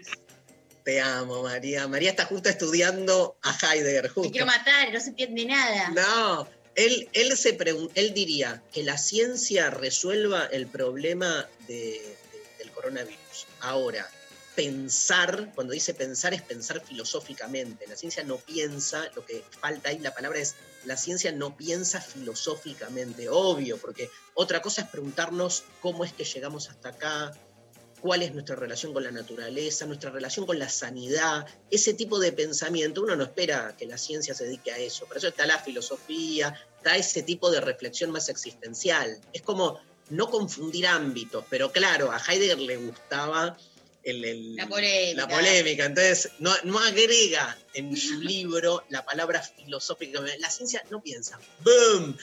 Te amo, María. María está justo estudiando a Heidegger, Te quiero matar, no se entiende nada. No, él, él, se él diría que la ciencia resuelva el problema de- de- del coronavirus. Ahora, pensar, cuando dice pensar es pensar filosóficamente. La ciencia no piensa, lo que falta ahí, la palabra es, la ciencia no piensa filosóficamente, obvio, porque otra cosa es preguntarnos cómo es que llegamos hasta acá, cuál es nuestra relación con la naturaleza, nuestra relación con la sanidad, ese tipo de pensamiento. Uno no espera que la ciencia se dedique a eso. Por eso está la filosofía, está ese tipo de reflexión más existencial. Es como no confundir ámbitos, pero claro, a Heidegger le gustaba el- el- La polémica. la polémica. Entonces, no, no agrega en su libro la palabra filosófica. La ciencia no piensa. ¡Boom!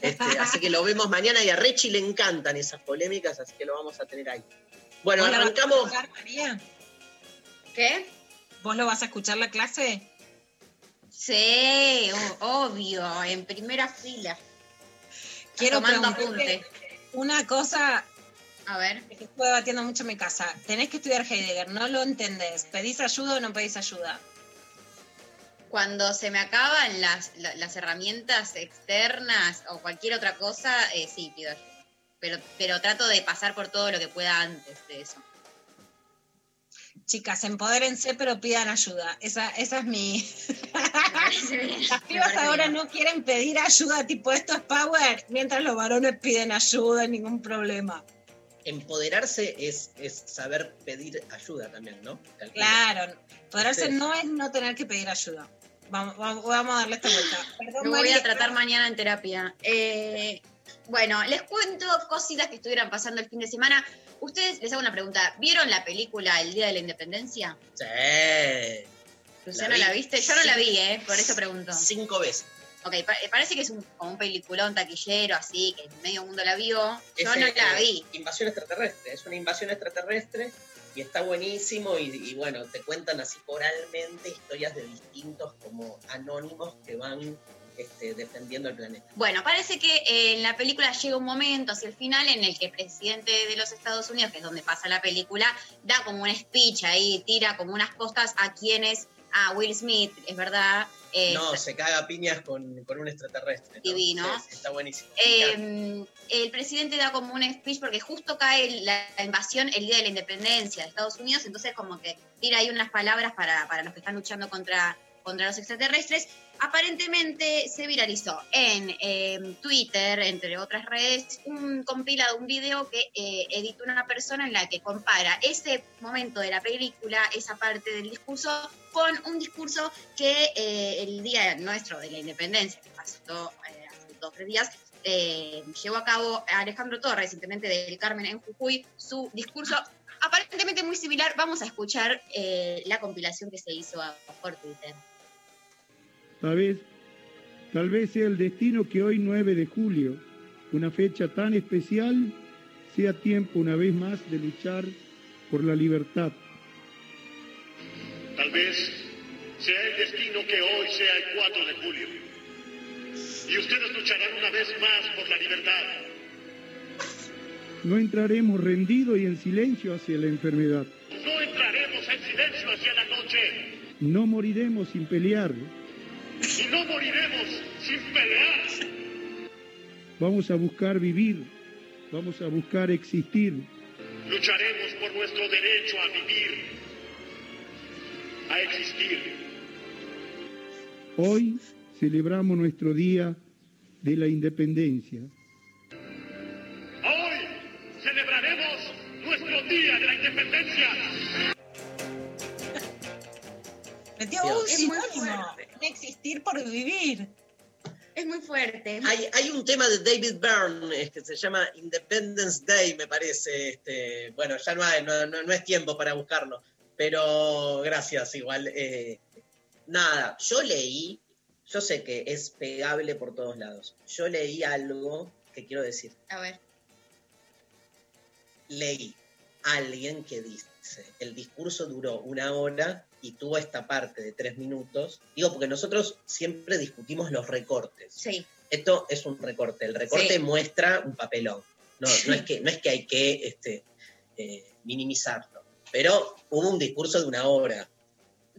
Este, así que lo vemos mañana y a Rechi le encantan esas polémicas, así que lo vamos a tener ahí. Bueno, ¿Vos la vas a arrancamos. escuchar, María? ¿Qué? ¿Vos lo vas a escuchar la clase? Sí, obvio, en primera fila. Quiero preguntarte una cosa A ver. que estuve debatiendo mucho en mi casa. Tenés que estudiar Heidegger, no lo entendés. ¿Pedís ayuda o no pedís ayuda? Cuando se me acaban las, la- las herramientas externas o cualquier otra cosa, eh, sí, pido ayuda. Pero, pero trato de pasar por todo lo que pueda antes de eso. Chicas, empodérense, pero pidan ayuda. Esa, esa es mi. Las Me pibas ahora bien. no quieren pedir ayuda, tipo esto es power, mientras los varones piden ayuda, ningún problema. Empoderarse es, es saber pedir ayuda también, ¿no? Calculo. Claro, empoderarse Sí. no es no tener que pedir ayuda. Vamos, vamos, vamos a darle esta vuelta. Perdón, Lo voy María, a tratar mañana en terapia. Eh, bueno, les cuento cositas que estuvieran pasando el fin de semana. Ustedes, les hago una pregunta. ¿Vieron la película El Día de la Independencia? Sí. Luciano, vi ¿la viste? Yo no la vi, ¿eh? Por eso pregunto. Cinco veces. Ok, pa- eh, parece que es un, como un peliculón taquillero, así, que medio mundo la vio. Yo Es, no eh, la vi. Invasión extraterrestre, es una invasión extraterrestre y está buenísimo y, y bueno, te cuentan así coralmente historias de distintos como anónimos que van este, defendiendo el planeta. Bueno, parece que eh, en la película llega un momento hacia el final en el que el presidente de los Estados Unidos, que es donde pasa la película, da como un speech ahí, tira como unas cosas a quienes a Will Smith, es verdad. eh, No, se caga a piñas con, con un extraterrestre. ¿no? Divino. Sí, está buenísimo. Eh, el presidente da como un speech porque justo cae la, la invasión el día de la independencia de Estados Unidos, entonces como que tira ahí unas palabras para, para los que están luchando contra, contra los extraterrestres. Aparentemente se viralizó en eh, Twitter, entre otras redes, un compilado, un video que eh, editó una persona en la que compara ese momento de la película, esa parte del discurso, con un discurso que eh, el día nuestro de la independencia, que pasó eh, hace dos o tres días, llevó a cabo Alejandro Torres, intendente del Carmen en Jujuy, su discurso aparentemente muy similar. Vamos a escuchar la compilación que se hizo por Twitter. Tal vez, tal vez sea el destino que hoy 9 de julio, una fecha tan especial, sea tiempo una vez más de luchar por la libertad. Tal vez sea el destino que hoy sea el 4 de julio. Y ustedes lucharán una vez más por la libertad. No entraremos rendidos y en silencio hacia la enfermedad. No entraremos en silencio hacia la noche. No moriremos sin pelear. Y no moriremos sin pelear. Vamos a buscar vivir. Vamos a buscar existir. Lucharemos por nuestro derecho a vivir. A existir. Hoy celebramos nuestro Día de la Independencia. Hoy celebraremos nuestro Día de la Independencia. Metió Dios. un Es muy sinónimo. de existir por vivir. Es muy fuerte. Hay, hay un tema de David Byrne que se llama Independence Day, me parece. Este, bueno, ya no, hay, no, no- no es tiempo para buscarlo, pero gracias igual. eh, nada, yo leí, yo sé que es pegable por todos lados. Yo leí algo que quiero decir. A ver. Leí a alguien que dice, el discurso duró una hora y tuvo esta parte de tres minutos. Digo, porque nosotros siempre discutimos los recortes. Sí. Esto es un recorte. El recorte Sí. muestra un papelón. No, no, es que, no es que hay que este, eh, minimizarlo. Pero hubo un discurso de una hora.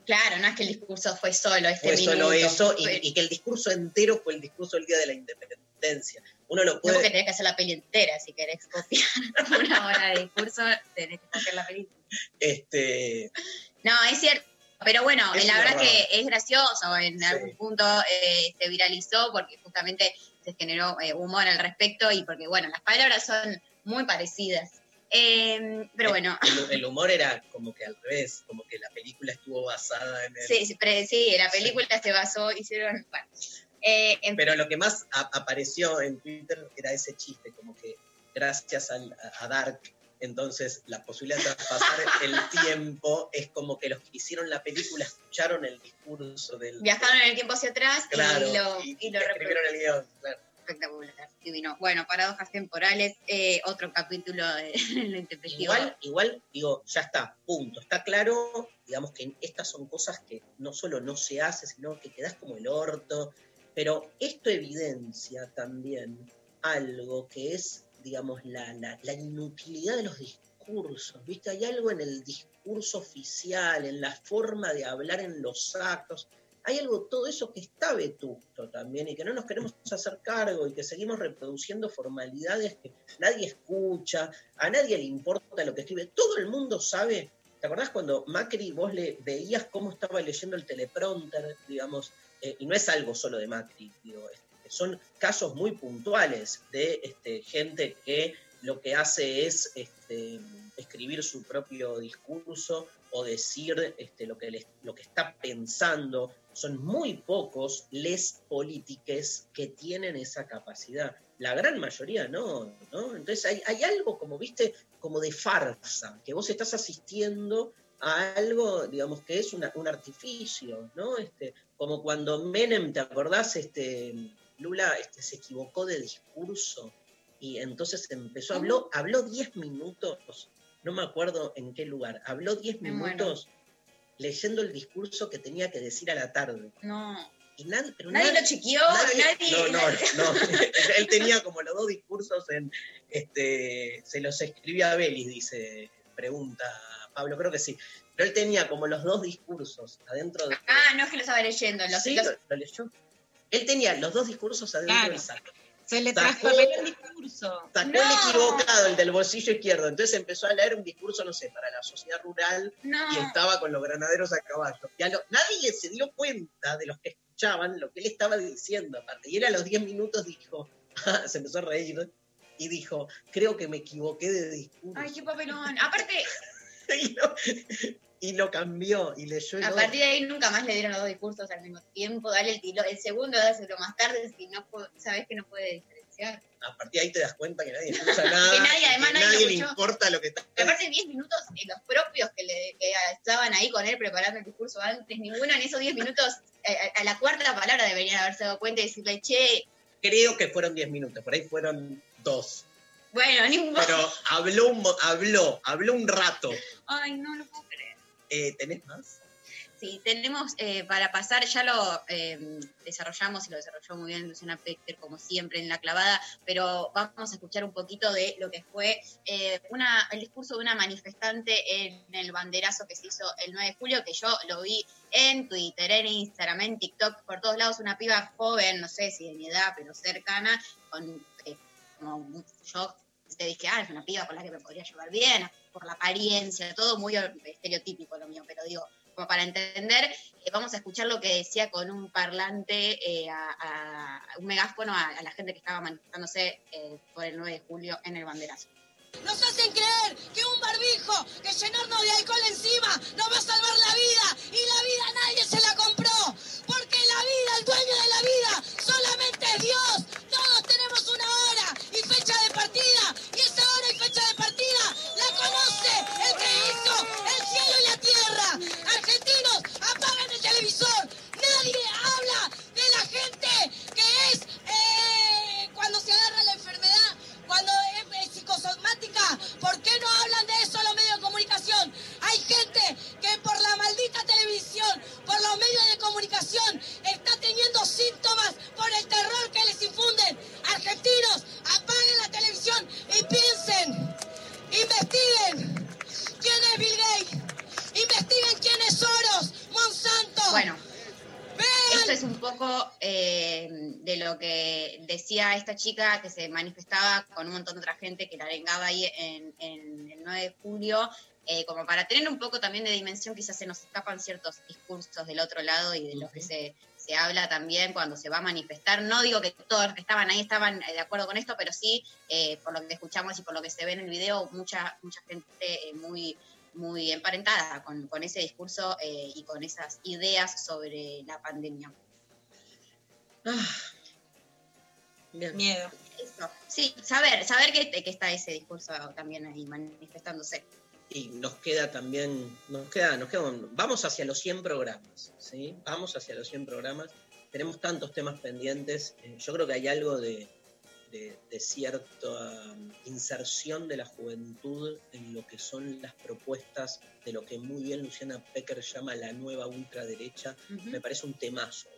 Claro, no es que el discurso fue solo este Fue solo minuto. eso y, Fue- y que el discurso entero fue el discurso del Día de la Independencia. Uno lo No porque puede... tenés que hacer la peli entera, si querés copiar una hora de discurso, tenés que copiar la película. Este, No, es cierto. Pero bueno, Es la verdad que es gracioso. En algún punto eh, se viralizó porque justamente se generó eh, humor al respecto y porque, bueno, las palabras son muy parecidas. Eh, pero bueno, el, el humor era como que al revés, como que la película estuvo basada en el... sí, sí, pero sí, la película se basó, hicieron. Bueno, eh, en- Pero lo que más apareció en Twitter era ese chiste, como que gracias al- a Dark, entonces la posibilidad de traspasar el tiempo es como que los que hicieron la película escucharon el discurso del... viajaron en el tiempo hacia atrás Claro, y lo, y- y lo y escribieron el guion. claro. Espectacular, divino. Bueno, paradojas temporales, eh, otro capítulo de. Igual, igual, digo, ya está, punto. Está claro, digamos que estas son cosas que no solo no se hace, sino que quedas como el orto. Pero esto evidencia también algo que es, digamos, la, la, inutilidad de los discursos. ¿Viste? Hay algo en el discurso oficial, en la forma de hablar en los actos. Hay algo, todo eso que está vetusto también y que no nos queremos hacer cargo y que seguimos reproduciendo formalidades que nadie escucha, a nadie le importa lo que escribe. Todo el mundo sabe. ¿Te acordás cuando Macri vos le veías cómo estaba leyendo el teleprompter, digamos? Eh, y no es algo solo de Macri, digo, este, son casos muy puntuales de este, gente que lo que hace es este, escribir su propio discurso o decir este, lo, que lo que está pensando. Son muy pocos les políticos que tienen esa capacidad. La gran mayoría no. Entonces hay, hay algo como, viste, como de farsa, que vos estás asistiendo a algo, digamos, que es una- un artificio, ¿no? Este, como cuando Menem, ¿te acordás? Este, Lula este, se equivocó de discurso y entonces empezó, habló, habló 10 minutos, no me acuerdo en qué lugar, habló 10 Me muero. minutos leyendo el discurso que tenía que decir a la tarde. No. Y nadie, pero Nadie nadie- lo chequeó, nadie- nadie- No, no, no. Él tenía como los dos discursos en. Este, se los escribía a Belis, dice pregunta Pablo, creo que sí. Pero él tenía como los dos discursos adentro de... Ah, no es que lo estaba leyendo. Los, Sí, los- lo, lo leyó. Él tenía los dos discursos adentro Claro. del saco. Se le Sacó- el discurso. Sacó No. el equivocado, el del bolsillo izquierdo. Entonces empezó a leer un discurso, no sé, para la sociedad rural No. y estaba con los granaderos a caballo. Y a lo- nadie se dio cuenta de los que escuchaban lo que él estaba diciendo aparte. Y él a los 10 minutos dijo, se empezó a reír y dijo, creo que me equivoqué de discurso. Ay, qué papelón. Aparte, y lo cambió y leyó el a partir de ahí nunca más le dieron los dos discursos al mismo tiempo. Dale el tiro, el segundo, dáselo más tarde si no sabes que no puede diferenciar. A partir de ahí te das cuenta que nadie escucha nada. Que nadie, además, que nadie le importa lo que está Pero aparte, 10 minutos, eh, los propios que, le, que estaban ahí con él preparando el discurso antes, ninguno en esos 10 minutos, eh, a, la cuarta palabra deberían haberse dado cuenta y decirle, che, Creo que fueron 10 minutos, por ahí fueron dos. bueno, ninguno. Pero habló un, habló, habló un rato. Ay, no lo puedo. Eh, ¿Tenés más? Sí, tenemos eh, para pasar, ya lo eh, desarrollamos y lo desarrolló muy bien Luciana Pecker, como siempre, en la clavada, pero vamos a escuchar un poquito de lo que fue eh, una, el discurso de una manifestante en el banderazo que se hizo el 9 de julio, que yo lo vi en Twitter, en Instagram, en TikTok, por todos lados, una piba joven, no sé si de mi edad, pero cercana, con como yo te dije, ah, es una piba con la que me podría llevar bien, por la apariencia, todo muy estereotípico lo mío, pero digo, como para entender, eh, vamos a escuchar lo que decía con un parlante, eh, a, un megáfono a, a la gente que estaba manifestándose eh, por el 9 de julio en el banderazo. Nos hacen creer que un barbijo, que llenarnos de alcohol encima nos va a salvar la vida y la vida nadie se la compró. Porque la vida, el dueño de la vida, solamente es Dios. Todos tenemos una hora y fecha de partida ¿Por qué no hablan de eso los medios de comunicación? Hay gente que por la maldita televisión, por los medios de comunicación, está teniendo síntomas por el terror que les infunden. Argentinos, apaguen la televisión y piensen, investiguen quién es Bill Gates, investiguen quién es Soros, Monsanto. Bueno, esto es un poco eh, de lo que decía esta chica que se manifestaba con un montón de otra gente que la vengaba ahí en, en el 9 de julio. eh, como para tener un poco también de dimensión, quizás se nos escapan ciertos discursos del otro lado y de los que se, se habla también cuando se va a manifestar. No digo que todos los que estaban ahí estaban eh, de acuerdo con esto, pero sí, eh, por lo que escuchamos y por lo que se ve en el video, mucha, mucha gente eh, muy, muy emparentada con, con ese discurso eh, y con esas ideas sobre la pandemia. Miedo. Eso. Sí, saber, saber que, que está ese discurso también ahí manifestándose. Y nos queda también, nos queda, nos queda, un- vamos hacia los 100 programas, ¿sí? Vamos hacia los 100 programas. Tenemos tantos temas pendientes. eh, yo creo que hay algo de, de, de cierta inserción de la juventud en lo que son las propuestas de lo que muy bien Luciana Pecker llama la nueva ultraderecha. Me parece un temazo,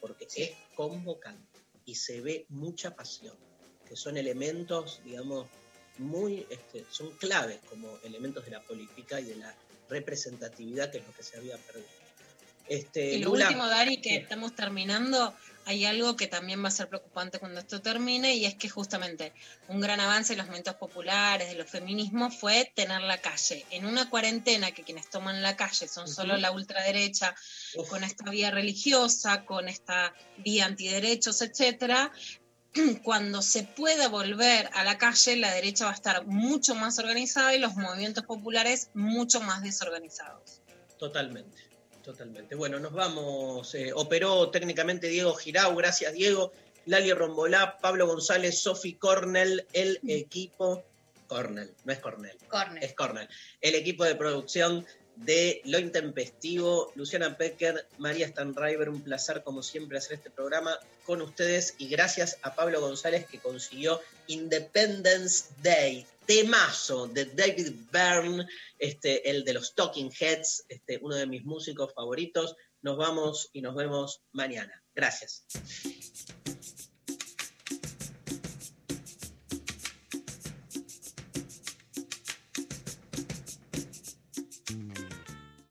porque es convocante y se ve mucha pasión, que son elementos, digamos, muy, este, son claves como elementos de la política y de la representatividad, que es lo que se había perdido. Este, Y lo Lula, último, Dari, que estamos terminando, hay algo que también va a ser preocupante cuando esto termine, y es que justamente un gran avance de los movimientos populares, de los feminismos, fue tener la calle. En una cuarentena que quienes toman la calle son solo la ultraderecha, con esta vía religiosa, con esta vía antiderechos, etcétera, cuando se pueda volver a la calle, la derecha va a estar mucho más organizada y los movimientos populares mucho más desorganizados. Totalmente, totalmente. Bueno, nos vamos. eh, operó técnicamente Diego Girau, gracias Diego. Lali Rombolá, Pablo González, Sofi Cornell, el equipo. Cornell, no es Cornell. Cornell. Es Cornell. El equipo de producción de Lo Intempestivo, Luciana Pecker, María Stanriver, un placer como siempre hacer este programa con ustedes y gracias a Pablo González que consiguió Independence Day, temazo de David Byrne, este, el de los Talking Heads, este, uno de mis músicos favoritos. Nos vamos y nos vemos mañana. Gracias.